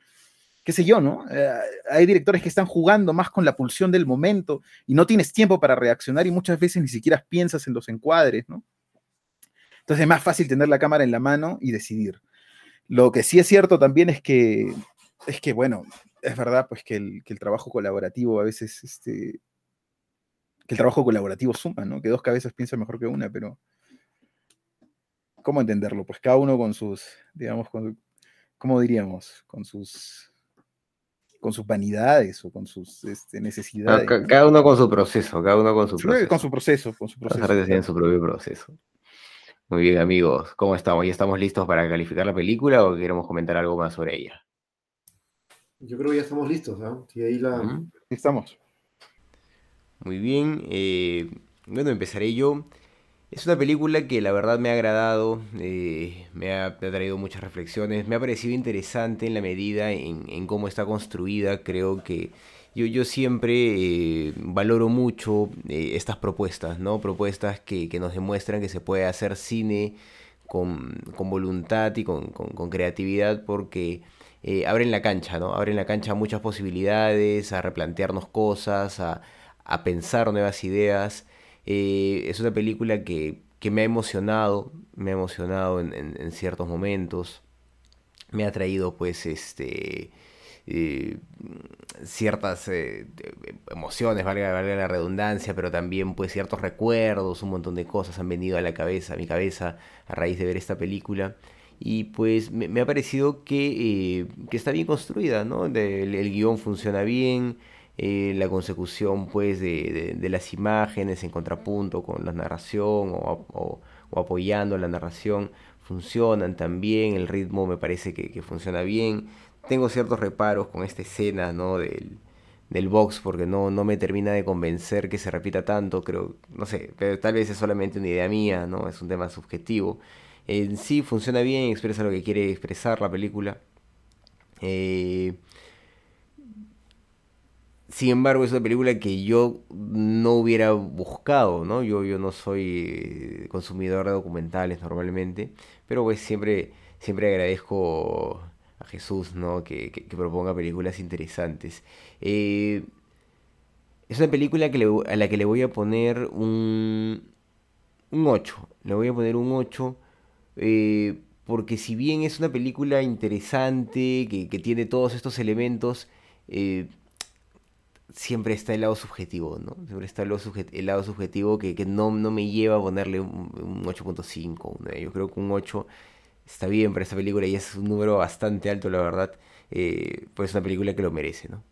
qué sé yo, ¿no? Eh, hay directores que están jugando más con la pulsión del momento y no tienes tiempo para reaccionar y muchas veces ni siquiera piensas en los encuadres, ¿no? Entonces es más fácil tener la cámara en la mano y decidir. Lo que sí es cierto también es que, es que bueno, es verdad pues que el, trabajo colaborativo a veces, este, que el trabajo colaborativo suma, ¿no? Que dos cabezas piensan mejor que una, pero ¿cómo entenderlo? Pues cada uno con sus, digamos, con, ¿cómo diríamos? Con sus con sus vanidades o con sus este, necesidades. cada uno con su proceso, cada uno con su proceso. Con su proceso, con su proceso. tienen su propio proceso. Muy bien, amigos, ¿cómo estamos? ¿Ya estamos listos para calificar la película o queremos comentar algo más sobre ella? Yo creo que ya estamos listos, ¿no? Sí, ahí la... Estamos. Muy bien, eh, bueno, empezaré yo. Es una película que la verdad me ha agradado, eh, me, ha, traído muchas reflexiones, me ha parecido interesante en la medida en, cómo está construida. Creo que yo, yo siempre eh, valoro mucho eh, estas propuestas, ¿no? Propuestas que, nos demuestran que se puede hacer cine con, voluntad y con, creatividad porque abren la cancha, ¿no? Abren la cancha a muchas posibilidades, a replantearnos cosas, a, a pensar nuevas ideas. Eh, es una película que, me ha emocionado, me ha emocionado en, ciertos momentos, me ha traído pues este... Eh, ciertas eh, emociones, valga, la redundancia, pero también pues ciertos recuerdos, un montón de cosas han venido a la cabeza, a mi cabeza, a raíz de ver esta película. Y pues me, ha parecido que, está bien construida, ¿no? el guion funciona bien, eh, la consecución pues de, las imágenes en contrapunto con la narración o, apoyando la narración funcionan también, el ritmo me parece que, funciona bien. Tengo ciertos reparos con esta escena ¿no? del, del box porque no, no me termina de convencer que se repita tanto, creo, no sé, pero tal vez es solamente una idea mía, ¿no? Es un tema subjetivo. En sí funciona bien, expresa lo que quiere expresar la película. Eh, sin embargo, es una película que yo no hubiera buscado, ¿no? Yo, yo no soy consumidor de documentales normalmente, pero pues siempre, siempre agradezco a Jesús, ¿no? Que, proponga películas interesantes. Eh, es una película que a la que le voy a poner un, un 8. Le voy a poner un 8. Eh, porque si bien es una película interesante, que, tiene todos estos elementos, eh, siempre está el lado subjetivo, ¿no? Siempre está el lado, subjetivo que, no, no, me lleva a ponerle un, 8.5. Yo creo que un 8 está bien para esta película y es un número bastante alto, la verdad. Eh, pues es una película que lo merece, ¿no?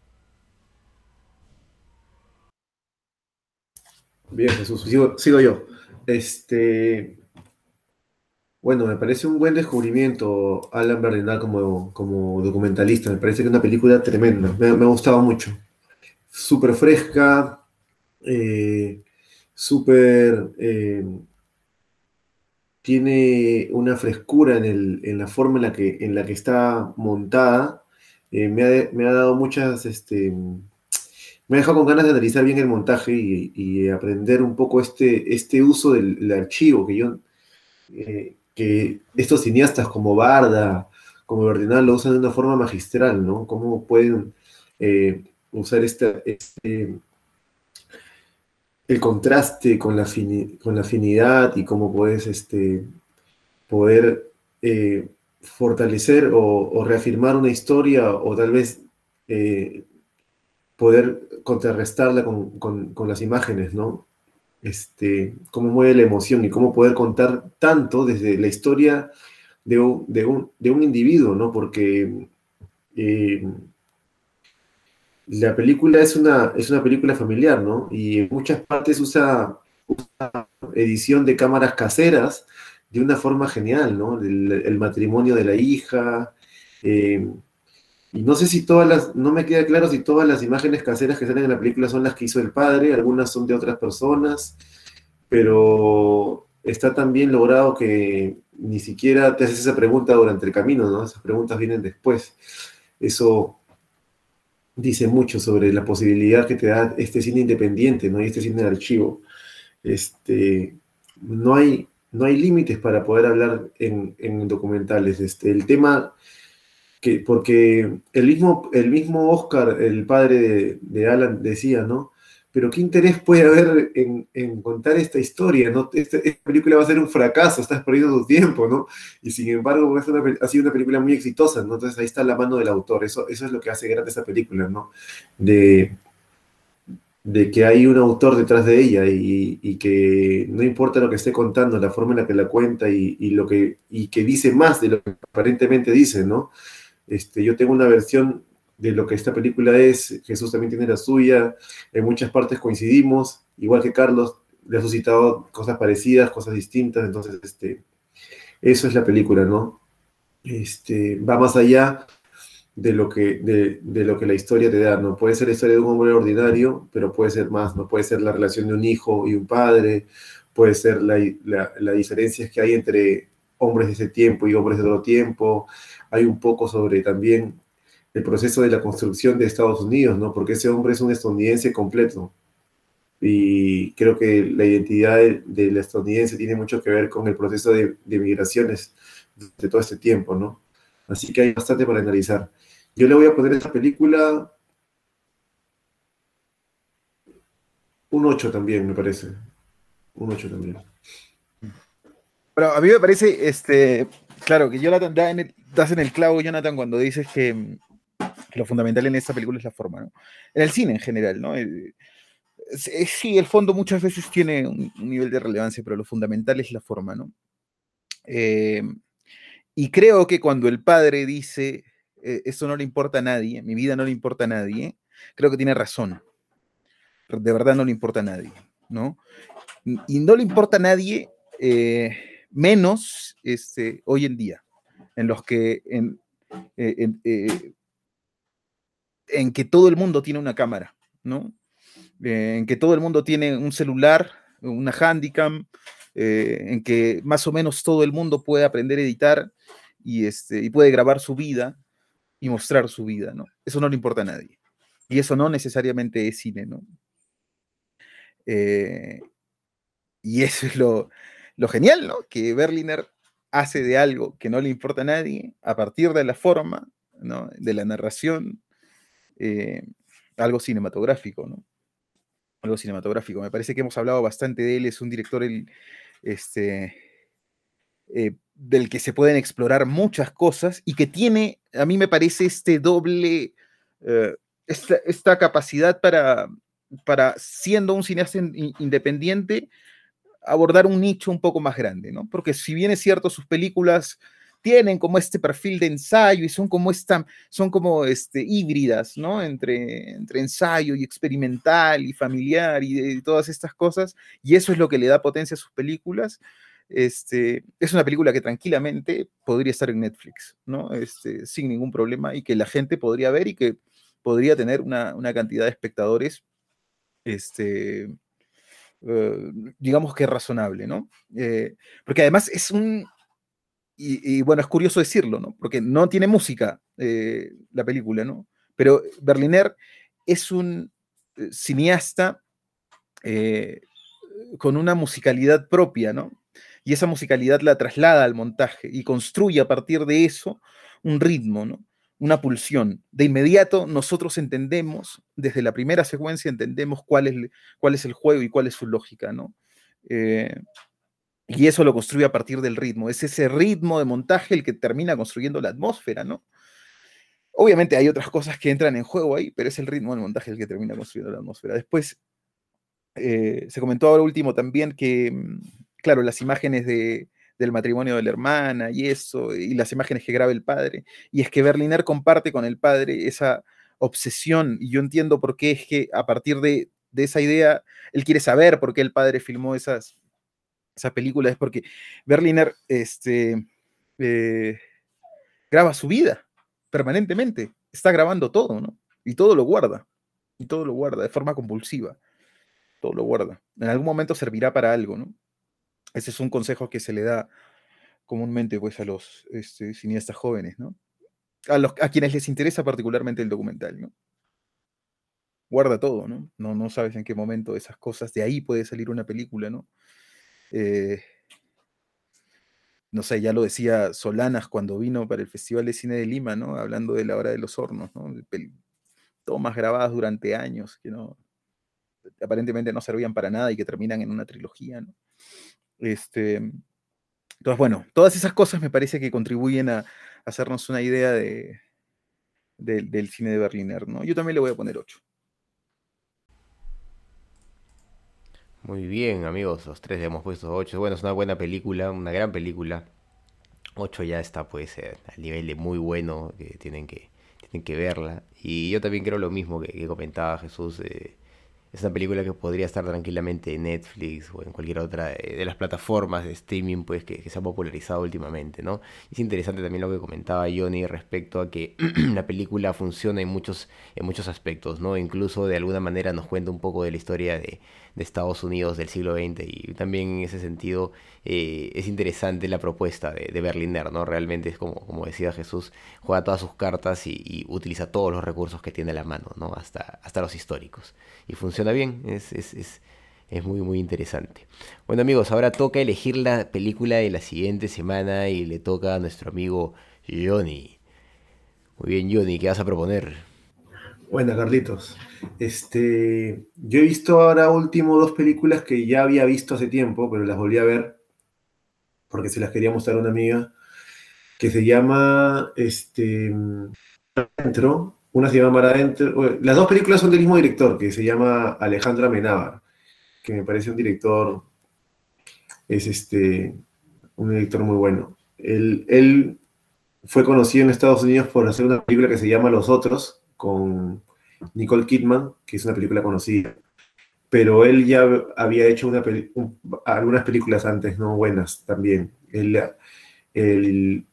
Bien, Jesús, sigo, yo. Este, bueno, me parece un buen descubrimiento Alan Bernal como, como documentalista. Me parece que es una película tremenda. Me, me ha gustado mucho. Súper fresca, eh, súper... Eh, tiene una frescura en, la forma en la que, en la que está montada. Eh, me, ha, dado muchas... Este, me ha dejado con ganas de analizar bien el montaje y, aprender un poco este, este uso del, archivo que yo que estos cineastas como Barda, como Berdinal, lo usan de una forma magistral, ¿no? Cómo pueden eh, usar este, el contraste con la, con la afinidad y cómo puedes este, poder eh, fortalecer o, reafirmar una historia o tal vez eh, poder contrarrestarla con, con, las imágenes, ¿no? este, cómo mueve la emoción y cómo poder contar tanto desde la historia de un, de un, individuo, ¿no? Porque eh, la película es una, es una película familiar, ¿no? Y en muchas partes usa, edición de cámaras caseras de una forma genial, ¿no? El, matrimonio de la hija. Eh, y no sé si todas las, no me queda claro si todas las imágenes caseras que salen en la película son las que hizo el padre, algunas son de otras personas, pero está tan bien logrado que ni siquiera te haces esa pregunta durante el camino, ¿no? Esas preguntas vienen después. Eso dice mucho sobre la posibilidad que te da este cine independiente, ¿no? Y este cine de archivo. Este, no hay, no hay límites para poder hablar en, en documentales. Este, el tema que, porque el mismo, el mismo Oscar, el padre de, Alan, decía, ¿no? Pero ¿qué interés puede haber en, contar esta historia? ¿no? Esta, película va a ser un fracaso, estás perdiendo tu tiempo, ¿no? Y sin embargo, ha sido una película muy exitosa, ¿no? Entonces ahí está la mano del autor, eso, eso es lo que hace grande esa película, ¿no? De, de que hay un autor detrás de ella y, que no importa lo que esté contando, la forma en la que la cuenta y, lo que, y que dice más de lo que aparentemente dice, ¿no? Este, yo tengo una versión de lo que esta película es, Jesús también tiene la suya, en muchas partes coincidimos, igual que Carlos, le ha suscitado cosas parecidas, cosas distintas, entonces este, eso es la película, ¿no? Este, va más allá de lo, que, de, lo que la historia te da, ¿no? Puede ser la historia de un hombre ordinario, pero puede ser más, ¿no? Puede ser la relación de un hijo y un padre, puede ser la, la, la diferencia que hay entre hombres de ese tiempo y hombres de otro tiempo, hay un poco sobre también el proceso de la construcción de Estados Unidos, ¿no? Porque ese hombre es un estadounidense completo. Y creo que la identidad del estadounidense tiene mucho que ver con el proceso de, migraciones de todo este tiempo, ¿no? Así que hay bastante para analizar. Yo le voy a poner esta película un 8 también, me parece. Un 8 también. Pero a mí me parece, este, claro, que en el, das en el clavo, Jonathan, cuando dices que, lo fundamental en esta película es la forma, ¿no? En el cine en general, ¿no? sí, el fondo muchas veces tiene un, nivel de relevancia, pero lo fundamental es la forma, ¿no? Eh, y creo que cuando el padre dice, eh, esto no le importa a nadie, mi vida no le importa a nadie, creo que tiene razón. De verdad no le importa a nadie, ¿no? Y no le importa a nadie eh, menos este, hoy en día, en los que en, eh, eh, en, que todo el mundo tiene una cámara, ¿no? Eh, en que todo el mundo tiene un celular, una handicam, en que más o menos todo el mundo puede aprender a editar y, este, y puede grabar su vida y mostrar su vida, ¿no? Eso no le importa a nadie. Y eso no necesariamente es cine, ¿no? y eso es lo, lo genial, ¿no? Que Berliner hace de algo que no le importa a nadie, a partir de la forma, ¿no? De la narración, eh, algo cinematográfico, ¿no? Algo cinematográfico. Me parece que hemos hablado bastante de él, es un director el, este, eh, del que se pueden explorar muchas cosas y que tiene, a mí me parece este doble, eh, esta, capacidad para, para, siendo un cineasta independiente, abordar un nicho un poco más grande, ¿no? Porque si bien es cierto, sus películas tienen como este perfil de ensayo y son como esta, son como este, híbridas, ¿no? Entre, entre ensayo y experimental y familiar y, todas estas cosas, y eso es lo que le da potencia a sus películas. Este, es una película que tranquilamente podría estar en Netflix, ¿no? Este, sin ningún problema y que la gente podría ver y que podría tener una, cantidad de espectadores, este, eh, digamos que razonable, ¿no? Eh, porque además es un, y, bueno, es curioso decirlo, ¿no? Porque no tiene música eh, la película, ¿no? Pero Berliner es un eh, cineasta eh, con una musicalidad propia, ¿no? Y esa musicalidad la traslada al montaje y construye a partir de eso un ritmo, ¿no? Una pulsión. De inmediato nosotros entendemos, desde la primera secuencia entendemos cuál es, cuál es el juego y cuál es su lógica, ¿no? Y eso lo construye a partir del ritmo. Es ese ritmo de montaje el que termina construyendo la atmósfera, ¿no? Obviamente hay otras cosas que entran en juego ahí, pero es el ritmo del montaje el que termina construyendo la atmósfera. Después, eh, se comentó ahora último también que, mm, claro, las imágenes de, del matrimonio de la hermana y eso, y las imágenes que graba el padre, y es que Berliner comparte con el padre esa obsesión, y yo entiendo por qué es que a partir de, de esa idea, él quiere saber por qué el padre filmó esas, esa película es porque Berliner este, eh, graba su vida permanentemente, está grabando todo, ¿no? Y todo lo guarda, y todo lo guarda de forma compulsiva, todo lo guarda. En algún momento servirá para algo, ¿no? Ese es un consejo que se le da comúnmente pues, a los este, cineastas jóvenes, ¿no? A, los, a quienes les interesa particularmente el documental, ¿no? Guarda todo, ¿no? ¿no? No sabes en qué momento esas cosas, de ahí puede salir una película, ¿no? Eh, no sé, ya lo decía Solanas cuando vino para el Festival de Cine de Lima, ¿no? Hablando de la hora de los hornos, ¿no? Tomas grabadas durante años que no, aparentemente no servían para nada y que terminan en una trilogía, ¿no? Este, entonces, bueno, todas esas cosas me parece que contribuyen a, hacernos una idea de, del cine de Berliner, ¿no? Yo también le voy a poner 8. Muy bien, amigos, los tres le hemos puesto 8. Bueno, es una buena película, una gran película. 8 ya está, pues, eh, al nivel de muy bueno, que tienen que, tienen que verla. Y yo también creo lo mismo que, comentaba Jesús. Eh, es una película que podría estar tranquilamente en Netflix o en cualquier otra de, las plataformas de streaming pues que, se ha popularizado últimamente, ¿no? Es interesante también lo que comentaba Johnny respecto a que la película funciona en muchos, en muchos aspectos, ¿no? Incluso de alguna manera nos cuenta un poco de la historia de, de Estados Unidos del siglo XX y también en ese sentido eh, es interesante la propuesta de, Berliner, ¿no? Realmente es como, como decía Jesús, juega todas sus cartas y, utiliza todos los recursos que tiene a la mano, ¿no? Hasta, hasta los históricos. Y funciona bien, es, es, es, es muy, muy interesante. Bueno amigos, ahora toca elegir la película de la siguiente semana y le toca a nuestro amigo Johnny. Muy bien, Johnny, ¿qué vas a proponer? Buenas, Carlitos. Este, yo he visto ahora último dos películas que ya había visto hace tiempo, pero las volví a ver porque se las quería mostrar a una amiga, que se llama este, Adentro. Una se llama Mar Adentro. Las dos películas son del mismo director, que se llama Alejandra Menábar, que me parece un director, es este, un director muy bueno. Él, él fue conocido en Estados Unidos por hacer una película que se llama Los Otros, con Nicole Kidman, que es una película conocida. Pero él ya había hecho una algunas películas antes, no buenas también. Él,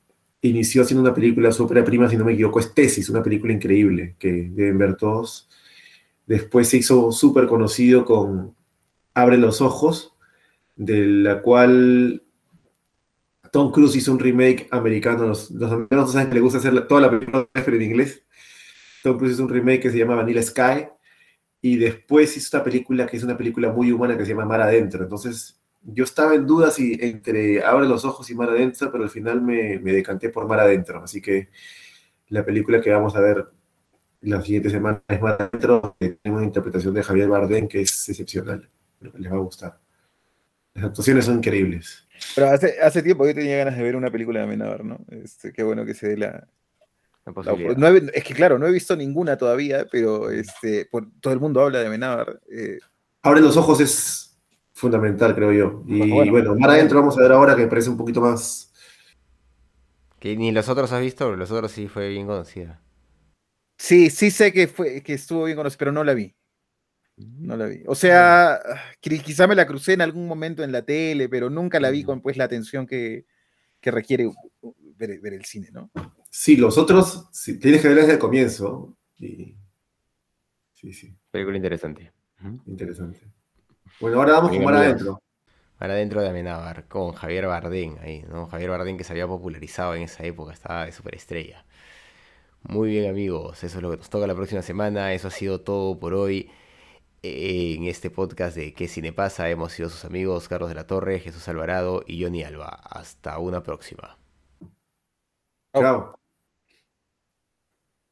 inició haciendo una película, su prima, si no me equivoco, es Tesis, una película increíble que deben ver todos. Después se hizo súper conocido con Abre los Ojos, de la cual Tom Cruise hizo un remake americano. Los, los americanos saben que le gusta hacer toda la película en inglés. Tom Cruise hizo un remake que se llama Vanilla Sky y después hizo esta película que es una película muy humana que se llama Mar Adentro. Entonces, yo estaba en dudas si entre Abre los Ojos y Mar Adentro, pero al final me, me decanté por Mar Adentro. Así que la película que vamos a ver la siguiente semana es Mar Adentro, tiene una interpretación de Javier Bardem que es excepcional. les va a gustar. Las actuaciones son increíbles. Pero hace, hace tiempo yo tenía ganas de ver una película de Amenábar, ¿no? Este, qué bueno que se dé la, es que claro, no he visto ninguna todavía, pero este, todo el mundo habla de Amenábar. Eh. Abre los ojos es fundamental, creo yo. Y bueno, bueno más adentro vamos a ver ahora que me parece un poquito más. Que ni los otros has visto, los otros sí fue bien conocida. Sí, sí sé que fue, que estuvo bien conocida, pero no la vi. No la vi. O sea, quizá me la crucé en algún momento en la tele, pero nunca la vi con pues la atención que, requiere ver, el cine, ¿no? Sí, los otros tienes que ver desde el comienzo. Sí, sí. Película interesante. Interesante. Bueno, ahora vamos con Mar Adentro. Mar Adentro de Amenábar, con Javier Bardem ahí, ¿no? Javier Bardem que se había popularizado en esa época, estaba de superestrella. Muy bien amigos, eso es lo que nos toca la próxima semana, eso ha sido todo por hoy en este podcast de ¿Qué cine pasa? Hemos sido sus amigos Carlos de la Torre, Jesús Alvarado y Johnny Alba. Hasta una próxima. Chao.